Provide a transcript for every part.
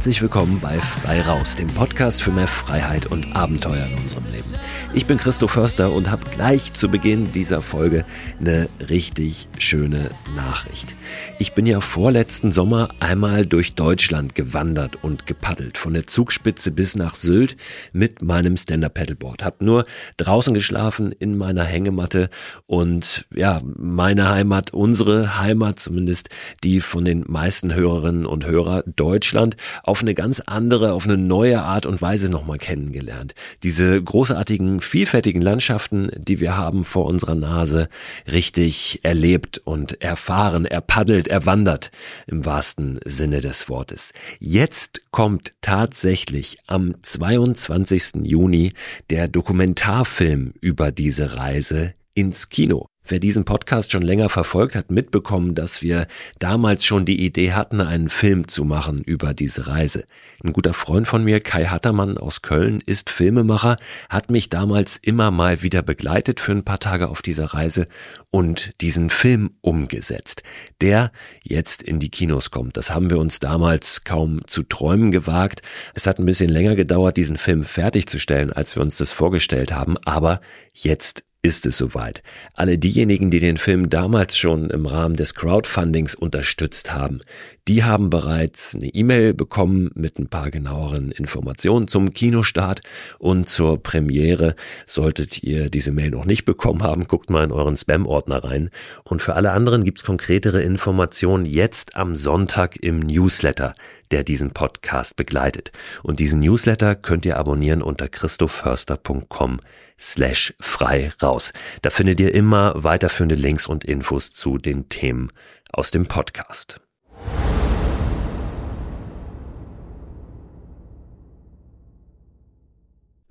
Herzlich willkommen bei Frei Raus, dem Podcast für mehr Freiheit und Abenteuer in unserem Leben. Ich bin Christo Förster und habe gleich zu Beginn dieser Folge eine richtig schöne Nachricht. Ich bin ja vorletzten Sommer einmal durch Deutschland gewandert und gepaddelt, von der Zugspitze bis nach Sylt mit meinem Stand-Up-Paddleboard. Hab nur draußen geschlafen in meiner Hängematte und ja, meine Heimat, unsere Heimat, zumindest die von den meisten Hörerinnen und Hörer Deutschland, auf eine ganz andere, auf eine neue Art und Weise nochmal kennengelernt. Diese großartigen vielfältigen Landschaften, die wir haben vor unserer Nase, richtig erlebt und erfahren, erpaddelt, erwandert im wahrsten Sinne des Wortes. Jetzt kommt tatsächlich am 22. Juni der Dokumentarfilm über diese Reise ins Kino. Wer diesen Podcast schon länger verfolgt, hat mitbekommen, dass wir damals schon die Idee hatten, einen Film zu machen über diese Reise. Ein guter Freund von mir, Kai Hattermann aus Köln, ist Filmemacher, hat mich damals immer mal wieder begleitet für ein paar Tage auf dieser Reise und diesen Film umgesetzt, der jetzt in die Kinos kommt. Das haben wir uns damals kaum zu träumen gewagt. Es hat ein bisschen länger gedauert, diesen Film fertigzustellen, als wir uns das vorgestellt haben, aber jetzt ist es soweit. Alle diejenigen, die den Film damals schon im Rahmen des Crowdfundings unterstützt haben, die haben bereits eine E-Mail bekommen mit ein paar genaueren Informationen zum Kinostart und zur Premiere. Solltet ihr diese Mail noch nicht bekommen haben, guckt mal in euren Spam-Ordner rein. Und für alle anderen gibt's konkretere Informationen jetzt am Sonntag im Newsletter, der diesen Podcast begleitet. Und diesen Newsletter könnt ihr abonnieren unter christophörster.com slash frei raus. Da findet ihr immer weiterführende Links und Infos zu den Themen aus dem Podcast.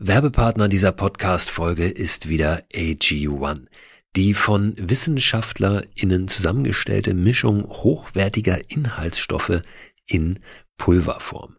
Werbepartner dieser Podcast-Folge ist wieder AG1. Die von WissenschaftlerInnen zusammengestellte Mischung hochwertiger Inhaltsstoffe in Pulverform.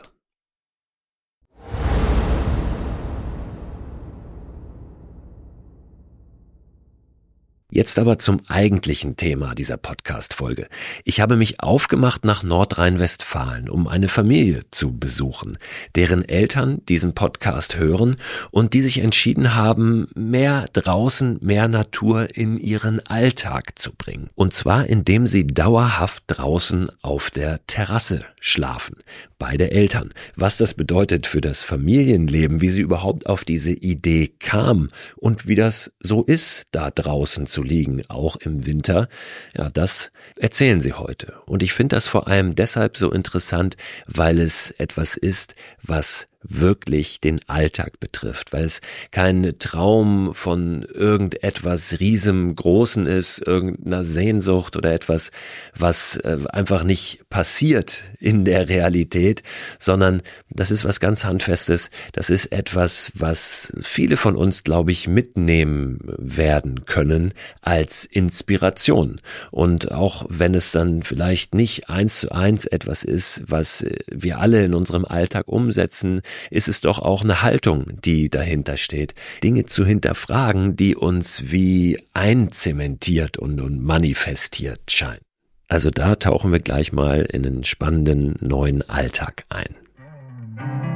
Jetzt aber zum eigentlichen Thema dieser Podcast-Folge. Ich habe mich aufgemacht nach Nordrhein-Westfalen, um eine Familie zu besuchen, deren Eltern diesen Podcast hören und die sich entschieden haben, mehr draußen, mehr Natur in ihren Alltag zu bringen. Und zwar indem sie dauerhaft draußen auf der Terrasse schlafen. Beide Eltern. Was das bedeutet für das Familienleben, wie sie überhaupt auf diese Idee kam und wie das so ist, da draußen zu liegen, auch im Winter, ja, das erzählen sie heute. Und ich finde das vor allem deshalb so interessant, weil es etwas ist, was wirklich den Alltag betrifft, weil es kein Traum von irgendetwas riesengroßen ist, irgendeiner Sehnsucht oder etwas, was äh, einfach nicht passiert in der Realität, sondern das ist was ganz Handfestes, das ist etwas, was viele von uns, glaube ich, mitnehmen werden können als Inspiration. Und auch wenn es dann vielleicht nicht eins zu eins etwas ist, was wir alle in unserem Alltag umsetzen, ist es doch auch eine Haltung, die dahinter steht. Dinge zu hinterfragen, die uns wie einzementiert und, und manifestiert scheinen. Also da tauchen wir gleich mal in einen spannenden neuen Alltag ein.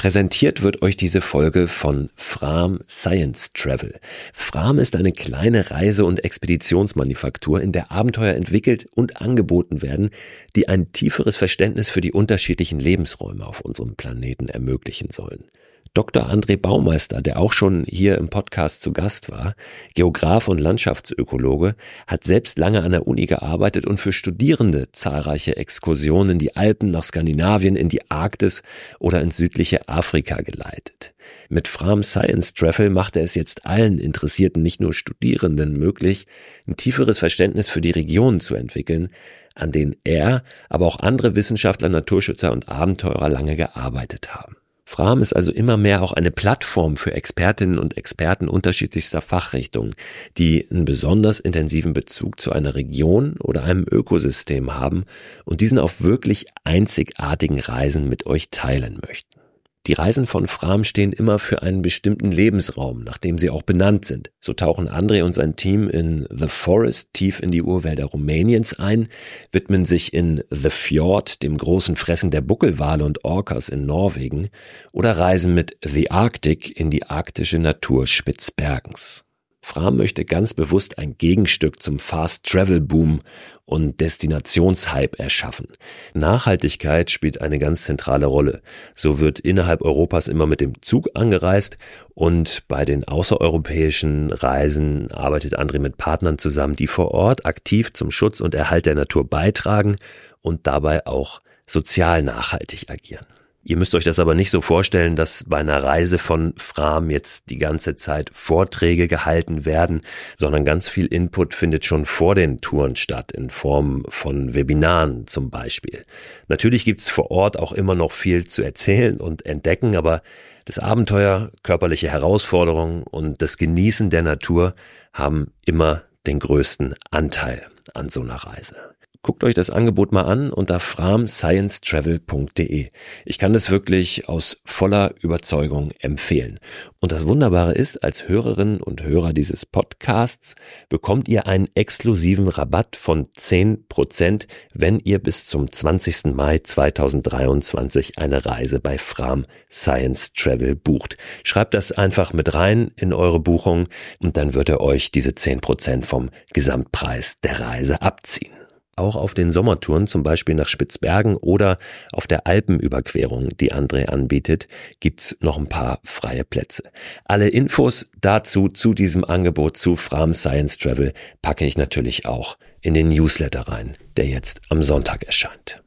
Präsentiert wird euch diese Folge von Fram Science Travel. Fram ist eine kleine Reise- und Expeditionsmanufaktur, in der Abenteuer entwickelt und angeboten werden, die ein tieferes Verständnis für die unterschiedlichen Lebensräume auf unserem Planeten ermöglichen sollen. Dr. André Baumeister, der auch schon hier im Podcast zu Gast war, Geograf und Landschaftsökologe, hat selbst lange an der Uni gearbeitet und für Studierende zahlreiche Exkursionen in die Alpen, nach Skandinavien, in die Arktis oder ins südliche Afrika geleitet. Mit Fram Science Travel macht er es jetzt allen Interessierten, nicht nur Studierenden möglich, ein tieferes Verständnis für die Regionen zu entwickeln, an denen er, aber auch andere Wissenschaftler, Naturschützer und Abenteurer lange gearbeitet haben. Fram ist also immer mehr auch eine Plattform für Expertinnen und Experten unterschiedlichster Fachrichtungen, die einen besonders intensiven Bezug zu einer Region oder einem Ökosystem haben und diesen auf wirklich einzigartigen Reisen mit euch teilen möchten. Die Reisen von Fram stehen immer für einen bestimmten Lebensraum, nach dem sie auch benannt sind. So tauchen André und sein Team in The Forest tief in die Urwälder Rumäniens ein, widmen sich in The Fjord dem großen Fressen der Buckelwale und Orcas in Norwegen oder reisen mit The Arctic in die arktische Natur Spitzbergens. Fram möchte ganz bewusst ein Gegenstück zum Fast Travel Boom und Destinationshype erschaffen. Nachhaltigkeit spielt eine ganz zentrale Rolle. So wird innerhalb Europas immer mit dem Zug angereist und bei den außereuropäischen Reisen arbeitet André mit Partnern zusammen, die vor Ort aktiv zum Schutz und Erhalt der Natur beitragen und dabei auch sozial nachhaltig agieren. Ihr müsst euch das aber nicht so vorstellen, dass bei einer Reise von Fram jetzt die ganze Zeit Vorträge gehalten werden, sondern ganz viel Input findet schon vor den Touren statt, in Form von Webinaren zum Beispiel. Natürlich gibt's vor Ort auch immer noch viel zu erzählen und entdecken, aber das Abenteuer, körperliche Herausforderungen und das Genießen der Natur haben immer den größten Anteil an so einer Reise. Guckt euch das Angebot mal an unter framsciencetravel.de. Ich kann das wirklich aus voller Überzeugung empfehlen. Und das Wunderbare ist, als Hörerinnen und Hörer dieses Podcasts bekommt ihr einen exklusiven Rabatt von 10%, wenn ihr bis zum 20. Mai 2023 eine Reise bei Fram Science Travel bucht. Schreibt das einfach mit rein in eure Buchung und dann wird er euch diese 10% vom Gesamtpreis der Reise abziehen. Auch auf den Sommertouren, zum Beispiel nach Spitzbergen oder auf der Alpenüberquerung, die André anbietet, gibt's noch ein paar freie Plätze. Alle Infos dazu, zu diesem Angebot, zu Fram Science Travel, packe ich natürlich auch in den Newsletter rein, der jetzt am Sonntag erscheint.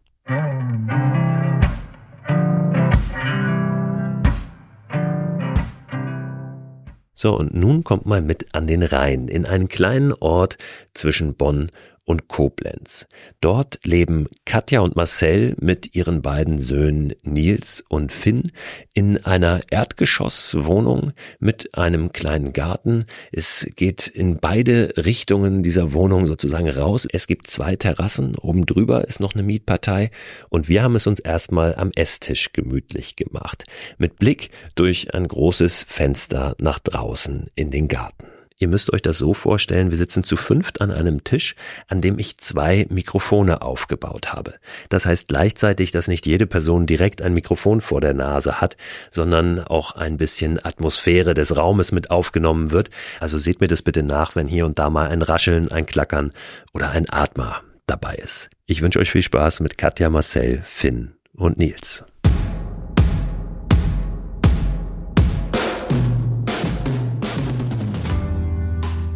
So, und nun kommt mal mit an den Rhein, in einen kleinen Ort zwischen Bonn und Koblenz. Dort leben Katja und Marcel mit ihren beiden Söhnen Nils und Finn in einer Erdgeschosswohnung mit einem kleinen Garten. Es geht in beide Richtungen dieser Wohnung sozusagen raus. Es gibt zwei Terrassen, oben drüber ist noch eine Mietpartei und wir haben es uns erstmal am Esstisch gemütlich gemacht, mit Blick durch ein großes Fenster nach draußen in den Garten. Ihr müsst euch das so vorstellen, wir sitzen zu fünft an einem Tisch, an dem ich zwei Mikrofone aufgebaut habe. Das heißt gleichzeitig, dass nicht jede Person direkt ein Mikrofon vor der Nase hat, sondern auch ein bisschen Atmosphäre des Raumes mit aufgenommen wird. Also seht mir das bitte nach, wenn hier und da mal ein Rascheln, ein Klackern oder ein Atmer dabei ist. Ich wünsche euch viel Spaß mit Katja, Marcel, Finn und Nils.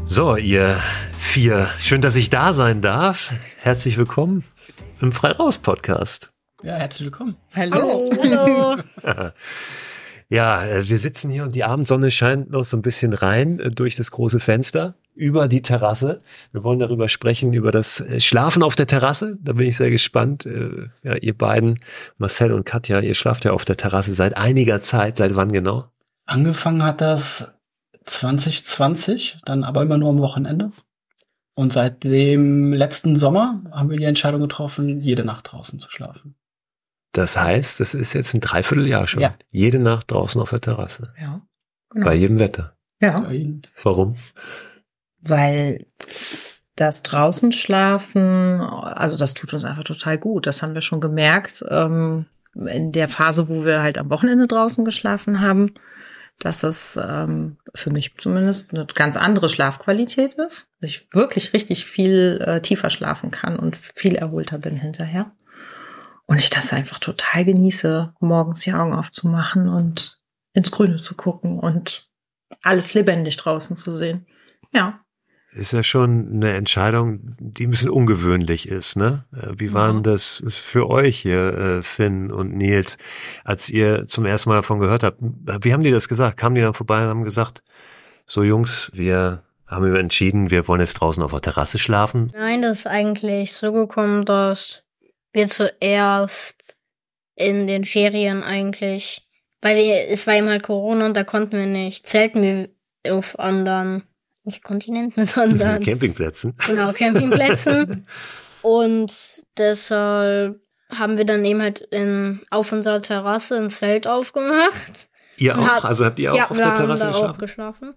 So, ihr vier, schön, dass ich da sein darf. Herzlich willkommen im Freiraus-Podcast. Ja, herzlich willkommen. Hallo. Hallo. ja, äh, wir sitzen hier und die Abendsonne scheint noch so ein bisschen rein äh, durch das große Fenster über die Terrasse. Wir wollen darüber sprechen, über das äh, Schlafen auf der Terrasse. Da bin ich sehr gespannt. Ja, ihr beiden, Marcel und Katja, ihr schlaft ja auf der Terrasse seit einiger Zeit. Seit wann genau? Angefangen hat das 2020, dann aber immer nur am Wochenende. Und seit dem letzten Sommer haben wir die Entscheidung getroffen, jede Nacht draußen zu schlafen. Das heißt, das ist jetzt ein Dreivierteljahr schon. Ja. Jede Nacht draußen auf der Terrasse. Ja. Genau. Bei jedem Wetter. Ja. Warum? Weil das draußen schlafen, also das tut uns einfach total gut. Das haben wir schon gemerkt. Ähm, in der Phase, wo wir halt am Wochenende draußen geschlafen haben, dass es ähm, für mich zumindest eine ganz andere Schlafqualität ist. Ich wirklich richtig viel äh, tiefer schlafen kann und viel erholter bin hinterher. Und ich das einfach total genieße, morgens die Augen aufzumachen und ins Grüne zu gucken und alles lebendig draußen zu sehen. Ja ist ja schon eine Entscheidung, die ein bisschen ungewöhnlich ist, ne? Äh, wie war denn das für euch hier, äh, Finn und Nils, als ihr zum ersten Mal davon gehört habt? Wie haben die das gesagt? Kamen die dann vorbei und haben gesagt, so Jungs, wir haben entschieden, wir wollen jetzt draußen auf der Terrasse schlafen? Nein, das ist eigentlich so gekommen, dass wir zuerst in den Ferien eigentlich, weil wir, es war eben halt Corona und da konnten wir nicht zelten wir auf anderen nicht Kontinenten, sondern Campingplätzen. Genau, Campingplätzen. und deshalb haben wir dann eben halt in, auf unserer Terrasse ein Zelt aufgemacht. Ihr auch? Hat, also habt ihr auch ja, auf der Terrasse haben da geschlafen? auch geschlafen?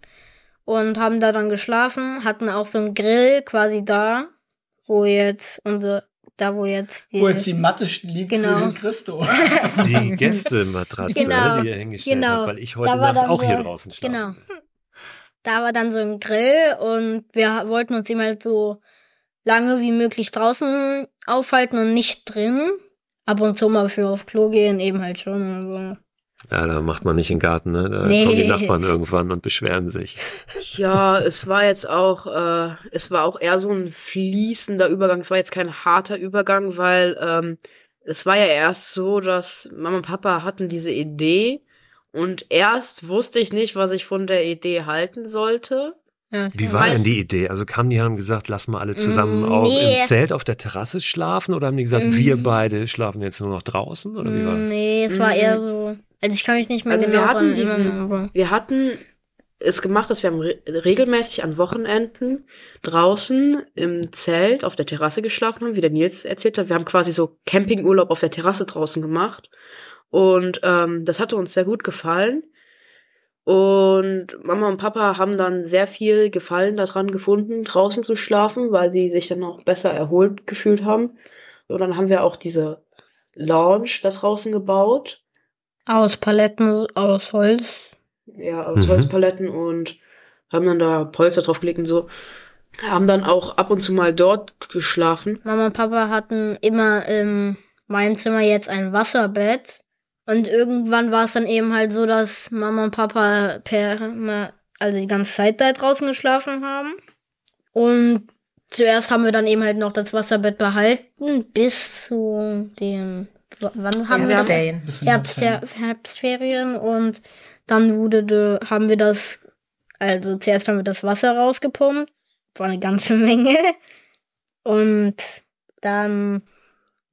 Und haben da dann geschlafen, hatten auch so einen Grill quasi da, wo jetzt unsere, da wo jetzt die, wo jetzt die Matte liegt genau. für den Christo. Die Gästematratze, genau, die ihr hingestellt genau. habt, weil ich heute Nacht auch so, hier draußen schlafe. Genau da war dann so ein Grill und wir wollten uns eben halt so lange wie möglich draußen aufhalten und nicht drin. Ab und zu mal für auf Klo gehen, eben halt schon. Also. Ja, da macht man nicht den Garten, ne? Da nee. kommen die Nachbarn irgendwann und beschweren sich. Ja, es war jetzt auch, äh, es war auch eher so ein fließender Übergang. Es war jetzt kein harter Übergang, weil ähm, es war ja erst so, dass Mama und Papa hatten diese Idee und erst wusste ich nicht, was ich von der Idee halten sollte. Wie war denn die Idee? Also kamen die haben gesagt, lass mal alle zusammen Mm, auch nee. im Zelt auf der Terrasse schlafen oder haben die gesagt, Mm. wir beide schlafen jetzt nur noch draußen oder wie war das? Nee, es war Mhm. eher so. Also ich kann mich nicht mehr Also genau wir hatten diesen, erinnern, aber- wir hatten es gemacht, dass wir haben re regelmäßig an Wochenenden draußen im Zelt auf der Terrasse geschlafen haben, wie der Nils erzählt hat. Wir haben quasi so Campingurlaub auf der Terrasse draußen gemacht. Und ähm, das hatte uns sehr gut gefallen. Und Mama und Papa haben dann sehr viel Gefallen daran gefunden, draußen zu schlafen, weil sie sich dann auch besser erholt gefühlt haben. Und dann haben wir auch diese Lounge da draußen gebaut. Aus Paletten, aus Holz. Ja, aus Mhm. Holzpaletten und haben dann da Polster draufgelegt und so. Haben dann auch ab und zu mal dort geschlafen. Mama und Papa hatten immer in meinem Zimmer jetzt ein Wasserbett. Und irgendwann war es dann eben halt so, dass Mama und Papa per, also die ganze Zeit da draußen geschlafen haben. Und zuerst haben wir dann eben halt noch das Wasserbett behalten bis zu den, wann haben wir den Herbst, Herbstferien. Und dann wurde de, haben wir das, also zuerst haben wir das Wasser rausgepumpt, war eine ganze Menge. Und dann,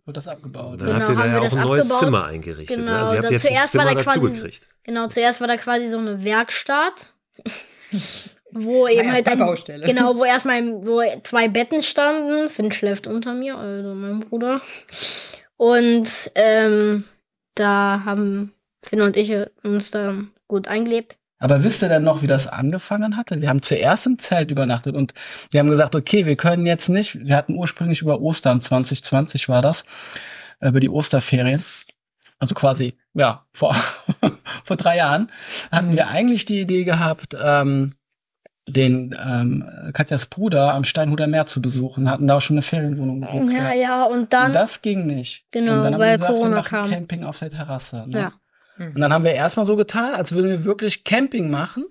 Wird das abgebaut. Dann Genau, habt ihr da haben ja wir auch das ein neues abgebaut. Zimmer eingerichtet. ne? Genau, Also ihr habt da jetzt ein zuerst Zimmer war da dazu quasi- gekriegt. genau, zuerst war da quasi so eine Werkstatt, wo eben halt ein, Baustelle. genau, wo erstmal wo zwei Betten standen. Finn schläft unter mir, also mein Bruder. Und ähm, da haben Finn und ich uns da gut eingelebt. Aber wisst ihr denn noch, wie das angefangen hatte? Wir haben zuerst im Zelt übernachtet und wir haben gesagt, okay, wir können jetzt nicht, wir hatten ursprünglich über Ostern 2020 war das, äh, über die Osterferien. Also quasi, ja, vor, vor drei Jahren hatten wir eigentlich die Idee gehabt, ähm, den ähm, Katjas Bruder am Steinhuder Meer zu besuchen, hatten da auch schon eine Ferienwohnung gebucht. Ja, ja, und dann, Und das ging nicht. Genau, und dann haben weil wir gesagt, Corona wir machen kam. Camping auf der Terrasse. Ne? ja. Und dann haben wir erstmal so getan, als würden wir wirklich Camping machen,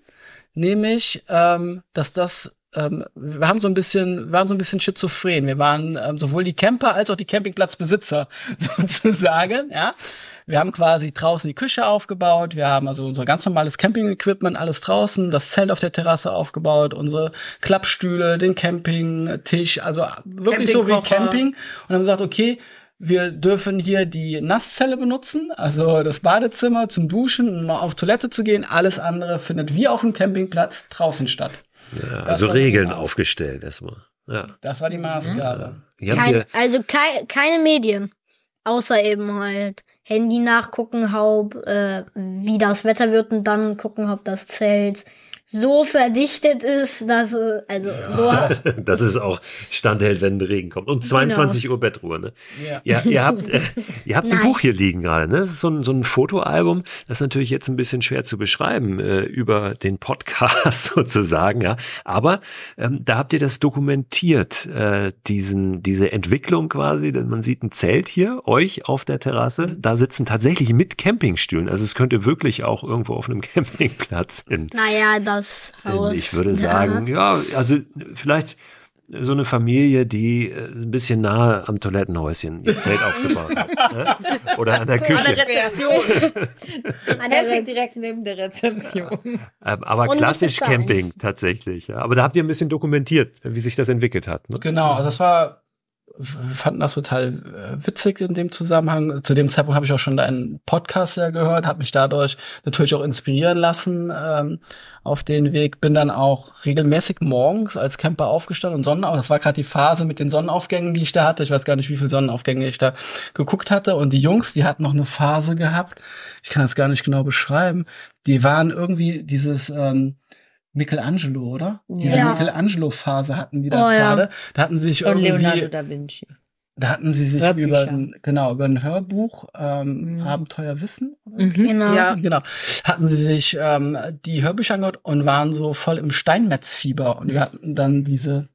nämlich, ähm, dass das ähm, wir haben so ein bisschen, wir waren so ein bisschen schizophren. Wir waren ähm, sowohl die Camper als auch die Campingplatzbesitzer sozusagen, ja. Wir haben quasi draußen die Küche aufgebaut, wir haben also unser ganz normales Camping-Equipment, alles draußen, das Zelt auf der Terrasse aufgebaut, unsere Klappstühle, den Campingtisch, also wirklich so wie. Camping. Und haben gesagt, okay, wir dürfen hier die Nasszelle benutzen, also das Badezimmer zum Duschen, um mal auf Toilette zu gehen. Alles andere findet wie auf dem Campingplatz draußen statt. Ja, also Regeln aufgestellt erstmal. Ja. Das war die Maßgabe. Habt Kein, also kei keine Medien. Außer eben halt Handy nachgucken, ob, äh, wie das Wetter wird und dann gucken, ob das Zelt so verdichtet ist, dass, äh, also so, dass es auch standhält, wenn Regen kommt. Und 22 Uhr Bettruhe, ne? Ja. Ja, ihr habt, äh, ihr habt ein. Buch hier liegen gerade, ne? Das ist so ein, so ein Fotoalbum, das ist natürlich jetzt ein bisschen schwer zu beschreiben äh, über den Podcast sozusagen, ja. Aber ähm, da habt ihr das dokumentiert, äh, diesen, diese Entwicklung quasi, denn man sieht ein Zelt hier, euch auf der Terrasse, da sitzen tatsächlich mit Campingstühlen. Also es könnte wirklich auch irgendwo auf einem Campingplatz in, naja, das Haus. ich würde sagen, ja, also vielleicht so eine Familie, die äh, ein bisschen nahe am Toilettenhäuschen ihr Zelt aufgebaut hat. Ne? Oder an der An der Küche. Rezeption. An der Perfekt direkt neben der Rezeption. Ähm, Aber Und klassisch. Camping tatsächlich. Ja. Aber da habt ihr ein bisschen dokumentiert, wie sich das entwickelt hat. Ne? Genau, also das war, fanden das total äh, witzig in dem Zusammenhang. Zu dem Zeitpunkt habe ich auch schon deinen Podcast ja gehört, habe mich dadurch natürlich auch inspirieren lassen ähm, auf den Weg. Bin dann auch regelmäßig morgens als Camper aufgestanden und Sonnenauf. Das war gerade die Phase mit den Sonnenaufgängen, die ich da hatte. Ich weiß gar nicht, wie viele Sonnenaufgänge ich da geguckt hatte. Und die Jungs, die hatten noch eine Phase gehabt. Ich kann das gar nicht genau beschreiben. Die waren irgendwie dieses ähm, Michelangelo, oder? Diese Ja. Michelangelo-Phase hatten die da Oh, ja. gerade. Da hatten sie sich Und Leonardo irgendwie, da Vinci. da hatten sie sich Hörbücher. über ein, genau, über ein Hörbuch, ähm, Mhm. Abenteuer Wissen? Mhm. Genau. Ja. Genau. Hatten sie sich ähm, die Hörbücher angehört und waren so voll im Steinmetzfieber. Und wir hatten dann diese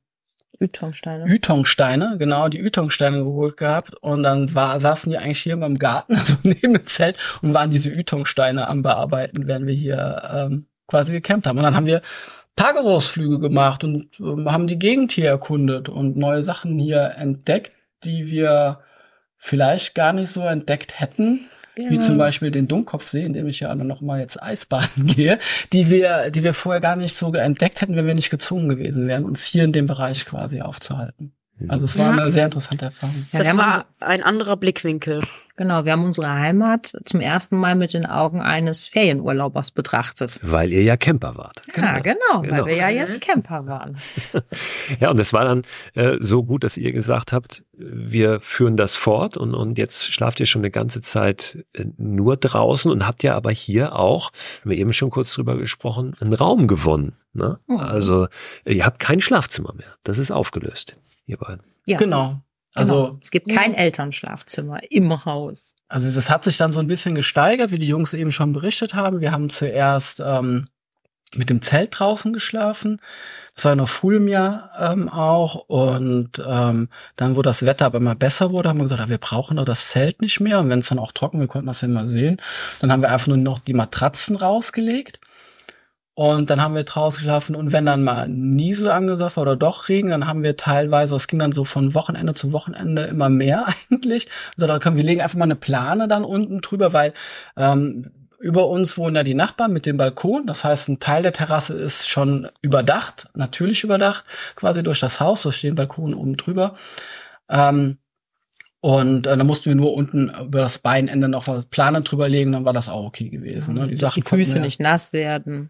Ytongsteine. Ytongsteine, genau, die Ytongsteine geholt gehabt. Und dann war, saßen die eigentlich hier im Garten, also neben dem Zelt, und waren diese Ytongsteine am Bearbeiten, während wir hier ähm, quasi gecampt haben. Und dann haben wir Tagesausflüge gemacht und ähm, haben die Gegend hier erkundet und neue Sachen hier entdeckt, die wir vielleicht gar nicht so entdeckt hätten, wie Genau. zum Beispiel den Dummkopfsee, in dem ich ja noch mal jetzt Eisbaden gehe, die wir, die wir vorher gar nicht so entdeckt hätten, wenn wir nicht gezwungen gewesen wären, uns hier in dem Bereich quasi aufzuhalten. Also es war Ja. eine sehr interessante Erfahrung. Ja, das war ein anderer Blickwinkel. Genau, wir haben unsere Heimat zum ersten Mal mit den Augen eines Ferienurlaubers betrachtet. Weil ihr ja Camper wart. Ja, genau, Genau. weil wir ja Mhm. jetzt Camper waren. Ja, und es war dann äh, so gut, dass ihr gesagt habt, wir führen das fort und, und jetzt schlaft ihr schon eine ganze Zeit äh, nur draußen und habt ja aber hier auch, haben wir eben schon kurz drüber gesprochen, einen Raum gewonnen. Ne? Mhm. Also ihr habt kein Schlafzimmer mehr. Das ist aufgelöst, ihr beiden. Ja, Genau. Also, genau. es gibt kein Elternschlafzimmer im Haus. also es hat sich dann so ein bisschen gesteigert, wie die Jungs eben schon berichtet haben. Wir haben zuerst ähm, mit dem Zelt draußen geschlafen. Das war noch früh im Jahr ähm, auch. Und ähm, dann, wo das Wetter aber immer besser wurde, haben wir gesagt, ah, wir brauchen doch das Zelt nicht mehr. Und wenn es dann auch trocken, wir konnten das ja immer sehen, dann haben wir einfach nur noch die Matratzen rausgelegt. Und dann haben wir draußen geschlafen und wenn dann mal Niesel angesagt oder doch Regen, dann haben wir teilweise, es ging dann so von Wochenende zu Wochenende immer mehr eigentlich. Also da können wir legen einfach mal eine Plane dann unten drüber, weil ähm, über uns wohnen ja die Nachbarn mit dem Balkon. Das heißt, ein Teil der Terrasse ist schon überdacht, natürlich überdacht, quasi durch das Haus, durch den Balkon oben drüber. Ähm, und äh, dann mussten wir nur unten über das Beinende noch was Planen drüber legen, dann war das auch okay gewesen. Ne? Die, dass die Füße nicht nass werden.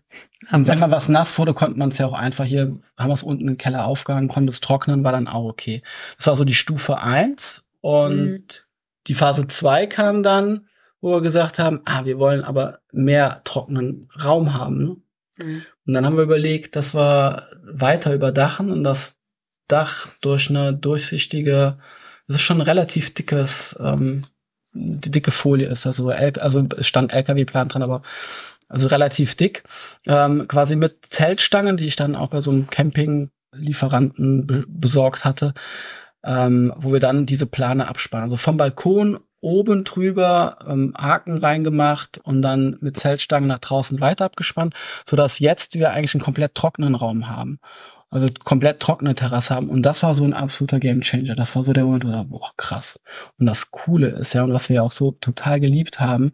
Und wenn man was nass wurde, konnte man es ja auch einfach hier, haben wir es unten im Keller aufgehangen, konnte es trocknen, war dann auch okay. Das war so die Stufe eins und mhm. die Phase zwei kam dann, wo wir gesagt haben, ah, wir wollen aber mehr trockenen Raum haben. Ne? Mhm. Und dann haben wir überlegt, dass wir weiter überdachen und das Dach durch eine durchsichtige das ist schon ein relativ dickes, ähm, die dicke Folie ist. Also, L also stand LKW-Plan dran, aber also relativ dick. Ähm, quasi mit Zeltstangen, die ich dann auch bei so einem Camping-Lieferanten be besorgt hatte, ähm, wo wir dann diese Plane abspannen. Also vom Balkon oben drüber ähm, Haken reingemacht und dann mit Zeltstangen nach draußen weiter abgespannt, so dass jetzt wir eigentlich einen komplett trockenen Raum haben also komplett trockene Terrasse haben. Und das war so ein absoluter Gamechanger. Das war so der Moment, wo ich dachte, boah, krass. Und das Coole ist ja, und was wir ja auch so total geliebt haben,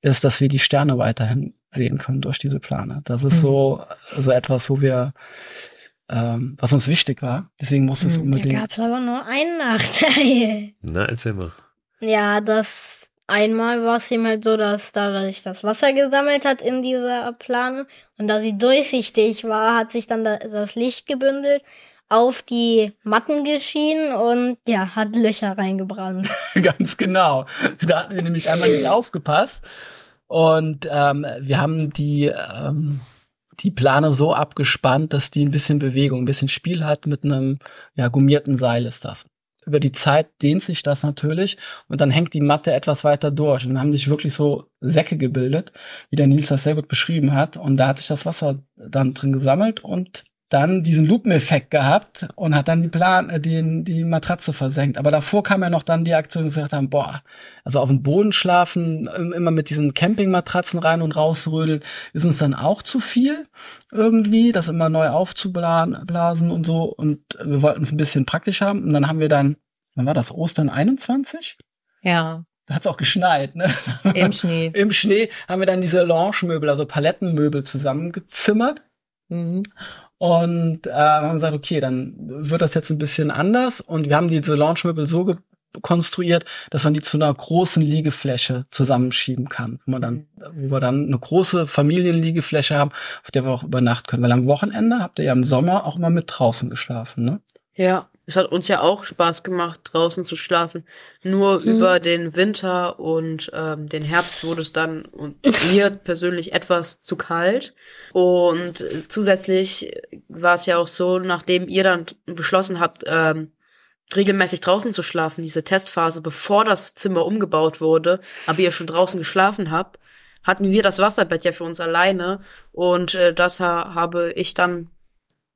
ist, dass wir die Sterne weiterhin sehen können durch diese Plane. Das ist mhm. so, so etwas, wo wir, ähm, was uns wichtig war. Deswegen muss es mhm. unbedingt. Da gab es aber nur einen Nachteil. Na, erzähl mal. Ja, das einmal war es ihm halt so, dass da sich das Wasser gesammelt hat in dieser Plane und da sie durchsichtig war, hat sich dann das Licht gebündelt auf die Matten geschienen und ja, hat Löcher reingebrannt. Ganz genau. Da hatten wir nämlich einmal nicht aufgepasst. Und ähm, wir haben die, ähm, die Plane so abgespannt, dass die ein bisschen Bewegung, ein bisschen Spiel hat mit einem ja, gummierten Seil ist das über die Zeit dehnt sich das natürlich und dann hängt die Matte etwas weiter durch und haben sich wirklich so Säcke gebildet, wie der Nils das sehr gut beschrieben hat und da hat sich das Wasser dann drin gesammelt und dann diesen Lupeneffekt gehabt und hat dann die Plan, äh, die, die Matratze versenkt. Aber davor kam ja noch dann die Aktion, sie gesagt haben, boah, also auf dem Boden schlafen, immer mit diesen Campingmatratzen rein und rausrödeln, ist uns dann auch zu viel irgendwie, das immer neu aufzublasen und so. Und wir wollten es ein bisschen praktisch haben. Und dann haben wir dann, wann war das, Ostern 21? Ja. Da hat es auch geschneit, ne? Im Schnee. Im Schnee haben wir dann diese Lounge-Möbel, also Palettenmöbel zusammengezimmert. Mhm. Und äh, haben gesagt, okay, dann wird das jetzt ein bisschen anders. Und wir haben diese Launchmöbel so konstruiert, dass man die zu einer großen Liegefläche zusammenschieben kann, wo man dann, wo wir dann eine große Familienliegefläche haben, auf der wir auch übernachten können. Weil am Wochenende habt ihr ja im Sommer auch immer mit draußen geschlafen, ne? Ja, es hat uns ja auch Spaß gemacht, draußen zu schlafen. Nur mhm. über den Winter und ähm, den Herbst wurde es dann und mir persönlich etwas zu kalt. Und zusätzlich war es ja auch so, nachdem ihr dann beschlossen habt, ähm, regelmäßig draußen zu schlafen, diese Testphase, bevor das Zimmer umgebaut wurde, aber ihr schon draußen geschlafen habt, hatten wir das Wasserbett ja für uns alleine und äh, das ha habe ich dann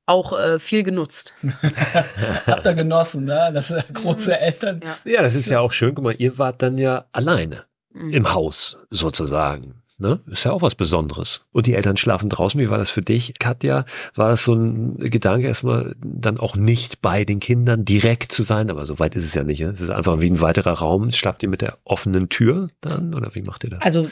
auch äh, viel genutzt. Habt ihr genossen, ne? Das sind große mhm. Eltern. Ja. ja, das ist ja auch schön. Guck mal, ihr wart dann ja alleine mhm. im Haus sozusagen. Ne? Ist ja auch was Besonderes. Und die Eltern schlafen draußen. Wie war das für dich, Katja? War das so ein Gedanke, erstmal dann auch nicht bei den Kindern direkt zu sein? Aber so weit ist es ja nicht. Ne? Es ist einfach wie ein weiterer Raum. Schlaft ihr mit der offenen Tür dann? Oder wie macht ihr das? Also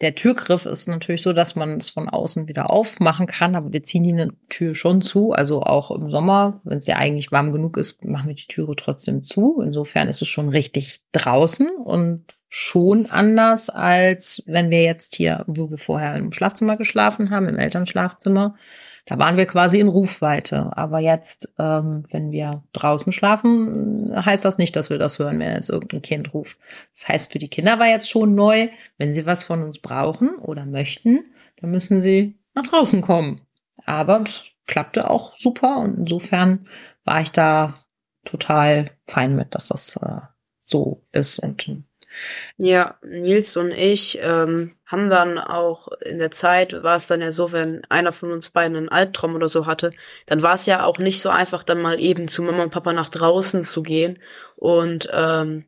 der Türgriff ist natürlich so, dass man es von außen wieder aufmachen kann, aber wir ziehen die Tür schon zu. Also auch im Sommer, wenn es ja eigentlich warm genug ist, machen wir die Türe trotzdem zu. Insofern ist es schon richtig draußen und schon anders, als wenn wir jetzt hier, wo wir vorher im Schlafzimmer geschlafen haben, im Elternschlafzimmer, da waren wir quasi in Rufweite. Aber jetzt, ähm, wenn wir draußen schlafen, heißt das nicht, dass wir das hören, wenn jetzt irgendein Kind ruft. Das heißt, für die Kinder war jetzt schon neu, wenn sie was von uns brauchen oder möchten, dann müssen sie nach draußen kommen. Aber es klappte auch super und insofern war ich da total fein mit, dass das äh, so ist und ja, Nils und ich ähm, haben dann auch in der Zeit, war es dann ja so, wenn einer von uns beiden einen Albtraum oder so hatte, dann war es ja auch nicht so einfach, dann mal eben zu Mama und Papa nach draußen zu gehen und ähm,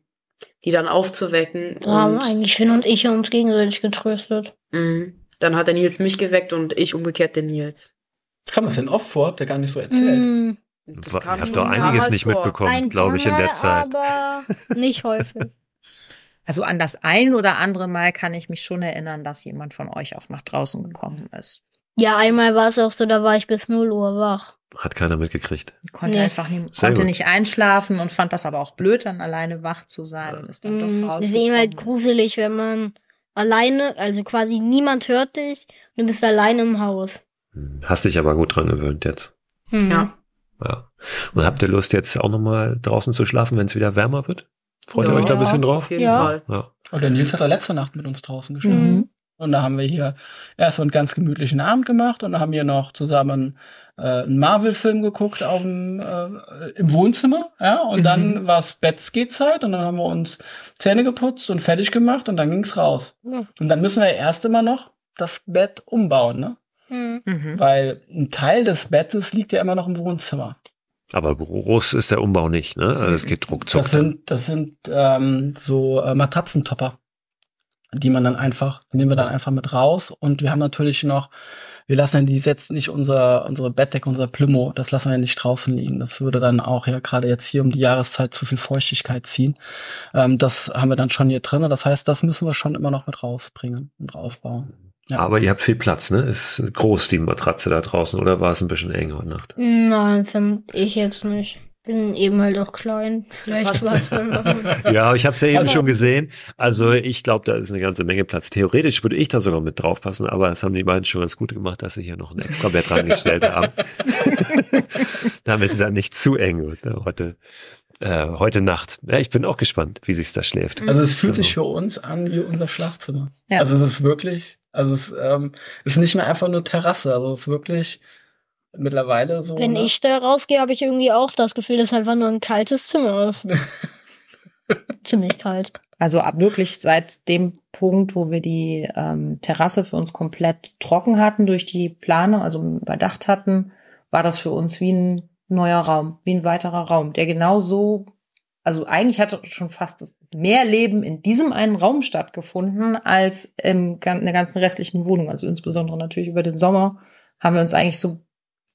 die dann aufzuwecken. Ja, und eigentlich Finn und ich haben uns gegenseitig getröstet. Mh, dann hat der Nils mich geweckt und ich umgekehrt den Nils. Kam das denn oft vor? Habt ihr gar nicht so erzählt? Mm. Das ich habe doch einiges nicht vor. mitbekommen, glaube ich, in der Zeit. Aber nicht häufig. Also an das ein oder andere Mal kann ich mich schon erinnern, dass jemand von euch auch nach draußen gekommen ist. Ja, einmal war es auch so, da war ich bis 0 Uhr wach. Hat keiner mitgekriegt. Konnte Nee. einfach nie, konnte nicht einschlafen und fand das aber auch blöd, dann alleine wach zu sein und ist dann doch Mm, raus. ist eben halt gruselig, wenn man alleine, also quasi niemand hört dich und du bist alleine im Haus. Hm, Hast dich aber gut dran gewöhnt jetzt. Hm. Ja. Ja. Und habt ihr Lust jetzt auch nochmal draußen zu schlafen, wenn es wieder wärmer wird? Freut ihr Ja, euch da ein bisschen drauf? Auf jeden Ja. Fall. Ja. Und der Nils hat da letzte Nacht mit uns draußen geschlafen. Mhm. Und da haben wir hier erst einen ganz gemütlichen Abend gemacht und dann haben wir noch zusammen äh, einen Marvel-Film geguckt auf dem, äh, im Wohnzimmer. Ja, und Mhm. dann war es Bettgehzeit und dann haben wir uns Zähne geputzt und fertig gemacht und dann ging's raus. Ja. Und dann müssen wir erst immer noch das Bett umbauen, ne? Hm. Mhm. Weil ein Teil des Bettes liegt ja immer noch im Wohnzimmer. Aber groß ist der Umbau nicht, ne? Also es geht ruckzuck. Das sind, das sind ähm, so äh, Matratzentopper, die man dann einfach, nehmen wir dann einfach mit raus. Und wir haben natürlich noch, wir lassen ja die jetzt nicht unser, unsere Bettdecke, unser Plümo, das lassen wir ja nicht draußen liegen. Das würde dann auch ja gerade jetzt hier um die Jahreszeit zu viel Feuchtigkeit ziehen. Ähm, das haben wir dann schon hier drin. Das heißt, das müssen wir schon immer noch mit rausbringen und aufbauen. Ja. Aber ihr habt viel Platz, ne? Ist groß die Matratze da draußen oder war es ein bisschen eng heute Nacht? Nein, ich jetzt nicht. Bin eben halt auch klein. Vielleicht war es mal Ja, ich habe es ja eben Also- schon gesehen. Also ich glaube, da ist eine ganze Menge Platz. Theoretisch würde ich da sogar mit draufpassen, aber das haben die beiden schon ganz gut gemacht, dass sie hier noch ein extra Bett reingestellt haben. Damit es dann nicht zu eng wird ne? heute, äh, heute Nacht. Ja, ich bin auch gespannt, wie sich's da schläft. Also es fühlt Genau. sich für uns an wie unser Schlafzimmer. Ja. Also es ist wirklich, also es ähm, ist nicht mehr einfach nur Terrasse, also es ist wirklich mittlerweile so. Wenn ne? ich da rausgehe, habe ich irgendwie auch das Gefühl, dass einfach nur ein kaltes Zimmer ist. Ziemlich kalt. Also ab wirklich seit dem Punkt, wo wir die ähm, Terrasse für uns komplett trocken hatten durch die Plane, also überdacht hatten, war das für uns wie ein neuer Raum, wie ein weiterer Raum, der genauso, also eigentlich hatte schon fast mehr Leben in diesem einen Raum stattgefunden als in der ganzen restlichen Wohnung. Also insbesondere natürlich über den Sommer haben wir uns eigentlich so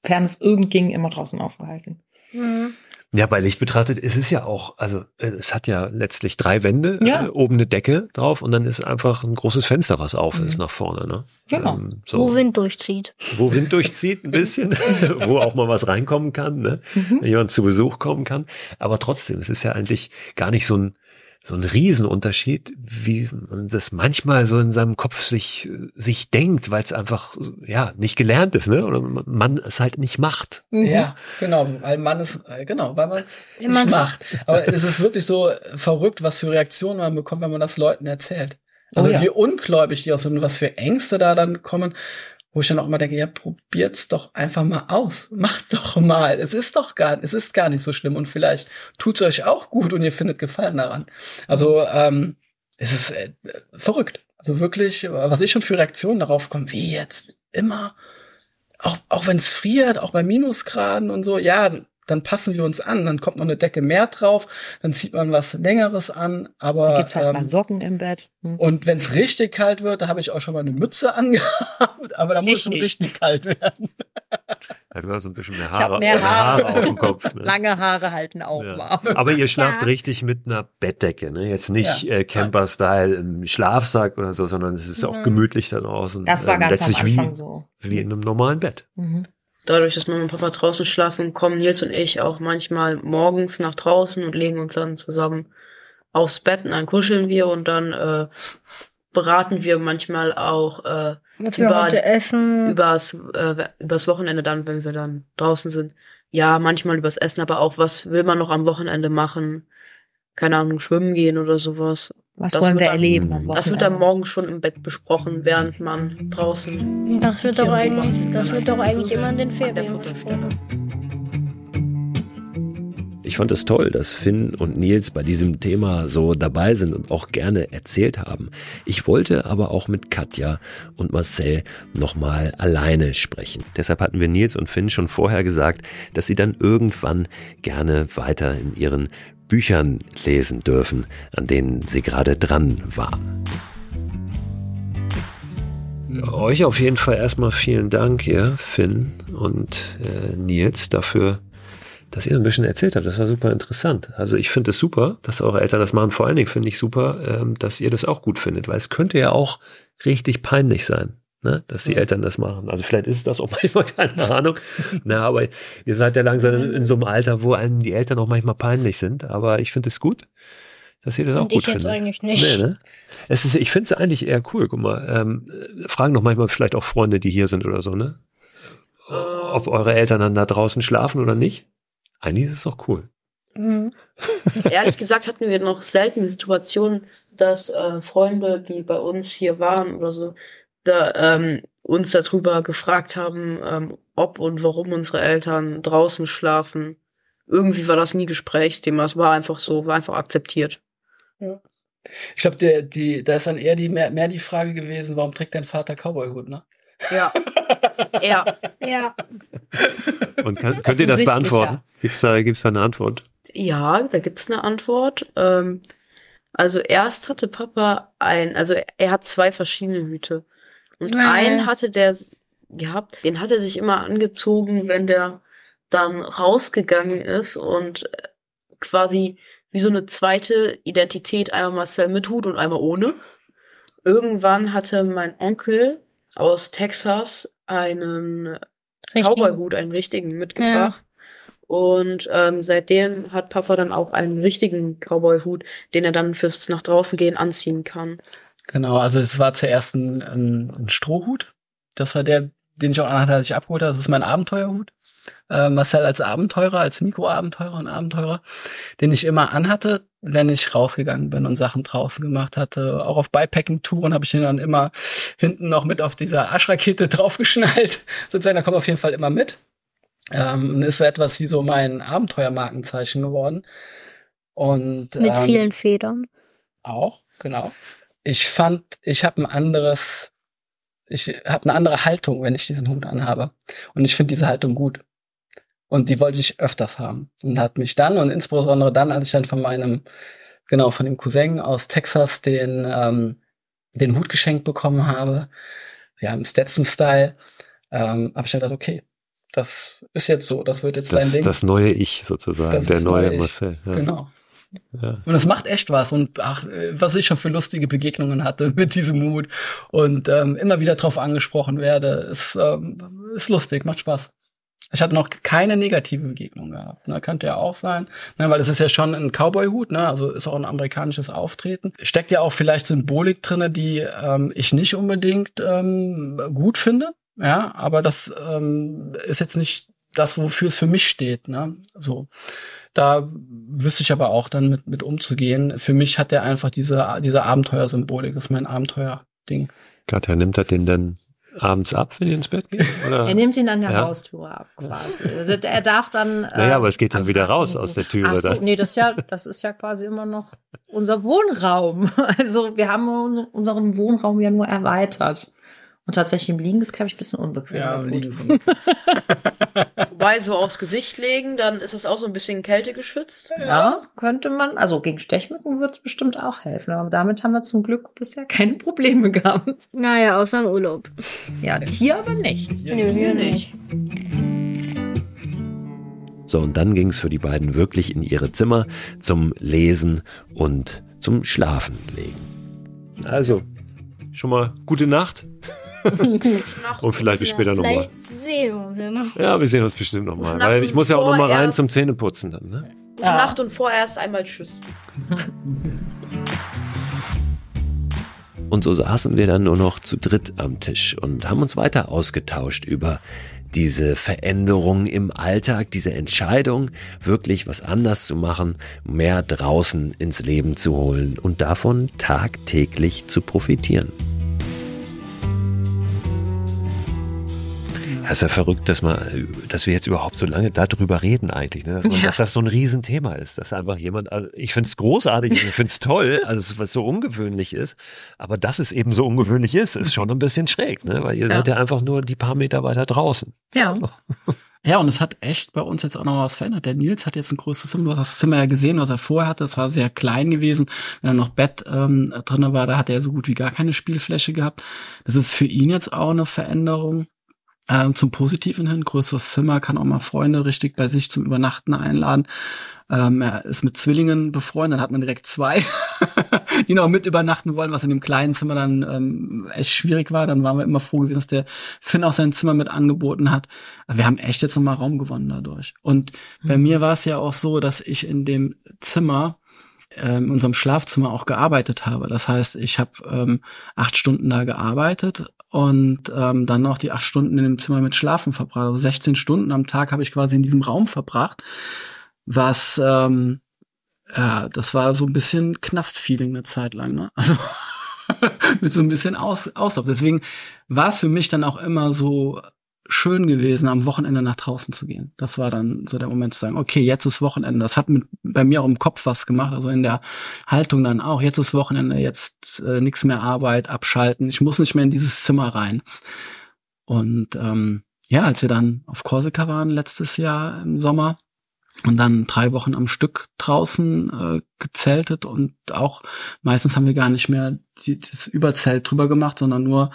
fern es irgend ging immer draußen aufgehalten. Mhm. Ja, bei Licht betrachtet ist es ja auch, also äh, es hat ja letztlich drei Wände, Ja. äh, oben eine Decke drauf und dann ist einfach ein großes Fenster, was auf Mhm. ist nach vorne. Ne? Genau. Ähm, so. Wo Wind durchzieht. wo Wind durchzieht ein bisschen, wo auch mal was reinkommen kann, ne? Mhm. wenn jemand zu Besuch kommen kann. Aber trotzdem, es ist ja eigentlich gar nicht so ein so ein Riesenunterschied, wie man das manchmal so in seinem Kopf sich sich denkt, weil es einfach ja nicht gelernt ist, ne? Oder man es halt nicht macht. Mhm. Ja, genau, weil man es, äh, genau, weil man es nicht man's- macht. Aber es ist wirklich so verrückt, was für Reaktionen man bekommt, wenn man das Leuten erzählt. Also Oh ja. wie ungläubig die auch sind, was für Ängste da dann kommen, wo ich dann auch immer denke, ja, probiert's doch einfach mal aus. Macht doch mal. Es ist doch gar, es ist gar nicht so schlimm und vielleicht tut's euch auch gut und ihr findet Gefallen daran. Also, ähm, es ist äh, verrückt. Also wirklich, was ich schon für Reaktionen darauf komme, wie jetzt immer, auch, auch wenn es friert, auch bei Minusgraden und so, ja, dann passen wir uns an, dann kommt noch eine Decke mehr drauf, dann zieht man was Längeres an, aber Da gibt's halt ähm, mal Socken im Bett. Mhm. und wenn es richtig kalt wird, da habe ich auch schon mal eine Mütze angehabt, aber da muss Ich schon nicht. richtig kalt werden. Ja, du hast ein bisschen mehr Ich hab Haare, mehr Haare. auf dem Kopf. Ne? Lange Haare halten auch Ja. warm. Aber ihr schlaft Ja. richtig mit einer Bettdecke, ne? Jetzt nicht Ja. äh, Camper-Style im Schlafsack oder so, sondern es ist auch Ja. gemütlich dann aus und Das war ähm, ganz am letztlich Anfang wie, so. wie in einem normalen Bett. Mhm. Dadurch, dass Mama und Papa draußen schlafen, kommen Nils und ich auch manchmal morgens nach draußen und legen uns dann zusammen aufs Bett und dann kuscheln wir und dann äh, beraten wir manchmal auch äh, Was Über- heute essen. übers, äh, übers Wochenende dann, wenn wir dann draußen sind. Ja, manchmal übers Essen, aber auch, was will man noch am Wochenende machen? Keine Ahnung, schwimmen gehen oder sowas. Was Das wollen wir erleben am Das wird dann morgen schon im Bett besprochen, während man draußen Das wird doch eigentlich, das wird doch eigentlich immer in den Ferien. Ich fand es toll, dass Finn und Nils bei diesem Thema so dabei sind und auch gerne erzählt haben. Ich wollte aber auch mit Katja und Marcel nochmal alleine sprechen. Deshalb hatten wir Nils und Finn schon vorher gesagt, dass sie dann irgendwann gerne weiter in ihren Büchern lesen dürfen, an denen sie gerade dran waren. Euch auf jeden Fall erstmal vielen Dank hier, Finn und äh, Nils, dafür, dass ihr ein bisschen erzählt habt. Das war super interessant. Also ich finde es super, dass eure Eltern das machen. Vor allen Dingen finde ich super, ähm, dass ihr das auch gut findet, weil es könnte ja auch richtig peinlich sein. Ne, dass die Eltern das machen. Also vielleicht ist das auch manchmal, keine Ahnung. Na, aber ihr seid ja langsam in, in so einem Alter, wo einem die Eltern auch manchmal peinlich sind. Aber ich finde es gut, dass ihr das auch Und gut ich jetzt findet. eigentlich nicht. Nee, ne? Es ist, ich finde es eigentlich eher cool. Guck mal, ähm, fragen doch manchmal vielleicht auch Freunde, die hier sind oder so, ne? Ob eure Eltern dann da draußen schlafen oder nicht. Eigentlich ist es doch cool. Mhm. Ehrlich gesagt hatten wir noch selten die Situation, dass äh, Freunde, die bei uns hier waren oder so, da ähm, uns darüber gefragt haben, ähm, ob und warum unsere Eltern draußen schlafen. Irgendwie war das nie Gesprächsthema. Es war einfach so, war einfach akzeptiert. Ich glaube, der, die, da ist dann eher die, mehr, mehr die Frage gewesen, warum trägt dein Vater Cowboyhut, ne? Ja. ja. Ja. Und kann, könnt ihr das beantworten? ja. Gibt's da, gibt's da eine Antwort? Ja, da gibt's eine Antwort. Ähm, also erst hatte Papa ein, also er hat zwei verschiedene Hüte. Und Ja. einen hatte der gehabt, den hat er sich immer angezogen, wenn der dann rausgegangen ist und äh, quasi wie so eine zweite Identität, einmal Marcel mit Hut und einmal ohne. Irgendwann hatte mein Onkel aus Texas einen. Cowboy-Hut, einen richtigen, mitgebracht. Und ähm, seitdem hat Papa dann auch einen richtigen Cowboy-Hut, den er dann fürs nach draußen gehen anziehen kann. Genau, also es war zuerst ein, ein, ein Strohhut. Das war der, den ich auch anhatte, als ich abgeholt habe. Das ist mein Abenteuerhut. Äh, Marcel als Abenteurer, als Mikroabenteurer und Abenteurer, den ich immer anhatte, wenn ich rausgegangen bin und Sachen draußen gemacht hatte. Auch auf Bikepacking-Touren habe ich den dann immer hinten noch mit auf dieser Aschrakete draufgeschnallt. Sozusagen, da kommt auf jeden Fall immer mit. Ähm, und ist so etwas wie so mein Abenteuermarkenzeichen geworden. Und Mit ähm, vielen Federn. auch, genau. Ich fand, ich habe ein anderes, ich habe eine andere Haltung, wenn ich diesen Hut anhabe. Und ich finde diese Haltung gut. Und die wollte ich öfters haben. Und hat mich dann, und insbesondere dann, als ich dann von meinem, genau, von dem Cousin aus Texas den, ähm, den Hut geschenkt bekommen habe, ja, im Stetson-Style, ähm, habe ich dann gedacht, okay, das ist jetzt so, das wird jetzt dein Das, Ding. das neue Ich sozusagen, Das der neue neue. Marcel. Ja. Genau. Ja. Und es macht echt was. Und ach, was ich schon für lustige Begegnungen hatte mit diesem Mut und ähm, immer wieder drauf angesprochen werde, ist, ähm, ist lustig, macht Spaß. Ich hatte noch keine negative Begegnung gehabt. Ne? Könnte ja auch sein, ne? weil es ist ja schon ein Cowboy-Hut, ne? also ist auch ein amerikanisches Auftreten. Steckt ja auch vielleicht Symbolik drinne, die ähm, ich nicht unbedingt ähm, gut finde. Ja, aber das ähm, ist jetzt nicht das, wofür es für mich steht. Ne? So. Da wüsste ich aber auch dann mit, mit umzugehen. Für mich hat der einfach diese, diese Abenteuersymbolik. Das ist mein Abenteuer-Ding. Katja, nimmt er den denn abends ab, wenn ihr ins Bett geht? Oder? Er nimmt ihn an der Ja. Haustür ab, quasi. Also er darf dann. Naja, aber es geht dann wieder raus aus der Türe Ach so, dann. nee, das ist ja, das ist ja quasi immer noch unser Wohnraum. Also wir haben uns- unseren Wohnraum ja nur erweitert. Und tatsächlich im Liegen ist, glaube ich, ein bisschen unbequem. Ja, gut. liegen so. Wobei so aufs Gesicht legen, dann ist das auch so ein bisschen Kälte geschützt. Ja, könnte man. Also gegen Stechmücken wird es bestimmt auch helfen. Aber damit haben wir zum Glück bisher keine Probleme gehabt. Naja, außer im Urlaub. Ja, hier aber nicht. Nö, hier nicht. So, und dann ging es für die beiden wirklich in ihre Zimmer zum Lesen und zum Schlafenlegen. Also, schon mal gute Nacht. Und vielleicht bis später nochmal. Vielleicht sehen wir uns ja noch. Ja, wir sehen uns bestimmt nochmal. Weil ich muss ja auch nochmal rein zum Zähneputzen dann. Ne? Gute Nacht und vorerst einmal Tschüss. Und so saßen wir dann nur noch zu dritt am Tisch und haben uns weiter ausgetauscht über diese Veränderung im Alltag, diese Entscheidung, wirklich was anders zu machen, mehr draußen ins Leben zu holen und davon tagtäglich zu profitieren. Das ist ja verrückt, dass, man, dass wir jetzt überhaupt so lange darüber reden eigentlich, ne? dass, man, Ja. dass das so ein Riesenthema ist, dass einfach jemand, also ich finde es großartig, ich finde es toll, also es- was so ungewöhnlich ist, aber dass es eben so ungewöhnlich ist, ist schon ein bisschen schräg, ne? weil ihr Ja. seid ja einfach nur die paar Meter weiter draußen. Ja. Ja, und es hat echt bei uns jetzt auch noch was verändert. Der Nils hat jetzt ein größeres Zimmer. Du hast das Zimmer ja gesehen, was er vorher hatte. Das war sehr klein gewesen. Wenn da noch Bett ähm, drin war, da hat er so gut wie gar keine Spielfläche gehabt. Das ist für ihn jetzt auch eine Veränderung. Ähm, zum Positiven hin, größeres Zimmer, kann auch mal Freunde richtig bei sich zum Übernachten einladen. Ähm, er ist mit Zwillingen befreundet, dann hat man direkt zwei, die noch mit übernachten wollen, was in dem kleinen Zimmer dann ähm, echt schwierig war. Dann waren wir immer froh gewesen, dass der Finn auch sein Zimmer mit angeboten hat. Wir haben echt jetzt nochmal Raum gewonnen dadurch. Und mhm. bei mir war es ja auch so, dass ich in dem Zimmer ähm, in unserem Schlafzimmer auch gearbeitet habe. Das heißt, ich habe ähm, acht Stunden da gearbeitet und ähm, dann noch die acht Stunden in dem Zimmer mit Schlafen verbracht. Also 16 Stunden am Tag habe ich quasi in diesem Raum verbracht, was ähm, ja, das war so ein bisschen Knastfeeling eine Zeit lang, ne? Also mit so ein bisschen Aus Auslauf. Deswegen war es für mich dann auch immer so schön gewesen, am Wochenende nach draußen zu gehen. Das war dann so der Moment zu sagen, okay, jetzt ist Wochenende. Das hat mit, bei mir auch im Kopf was gemacht, also in der Haltung dann auch. Jetzt ist Wochenende, jetzt äh, nichts mehr Arbeit, abschalten. Ich muss nicht mehr in dieses Zimmer rein. Und ähm, ja, als wir dann auf Korsika waren letztes Jahr im Sommer und dann drei Wochen am Stück draußen äh, gezeltet und auch meistens haben wir gar nicht mehr die, das Überzelt drüber gemacht, sondern nur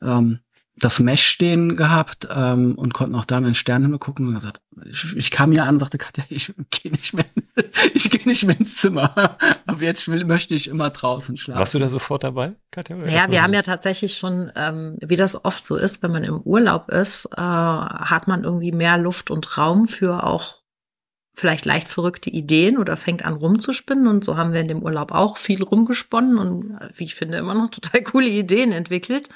ähm, das Mesh stehen gehabt ähm, und konnten auch da mit den Sternenhimmel gucken und gesagt, ich, ich kam hier an und sagte, Katja, ich gehe nicht mehr, ich gehe nicht mehr ins Zimmer. Aber jetzt will, möchte ich immer draußen schlafen. Warst du da sofort dabei, Katja? Ja, wir haben ja tatsächlich schon, ähm, wie das oft so ist, wenn man im Urlaub ist, äh, hat man irgendwie mehr Luft und Raum für auch vielleicht leicht verrückte Ideen oder fängt an rumzuspinnen. Und so haben wir in dem Urlaub auch viel rumgesponnen und, wie ich finde, immer noch total coole Ideen entwickelt.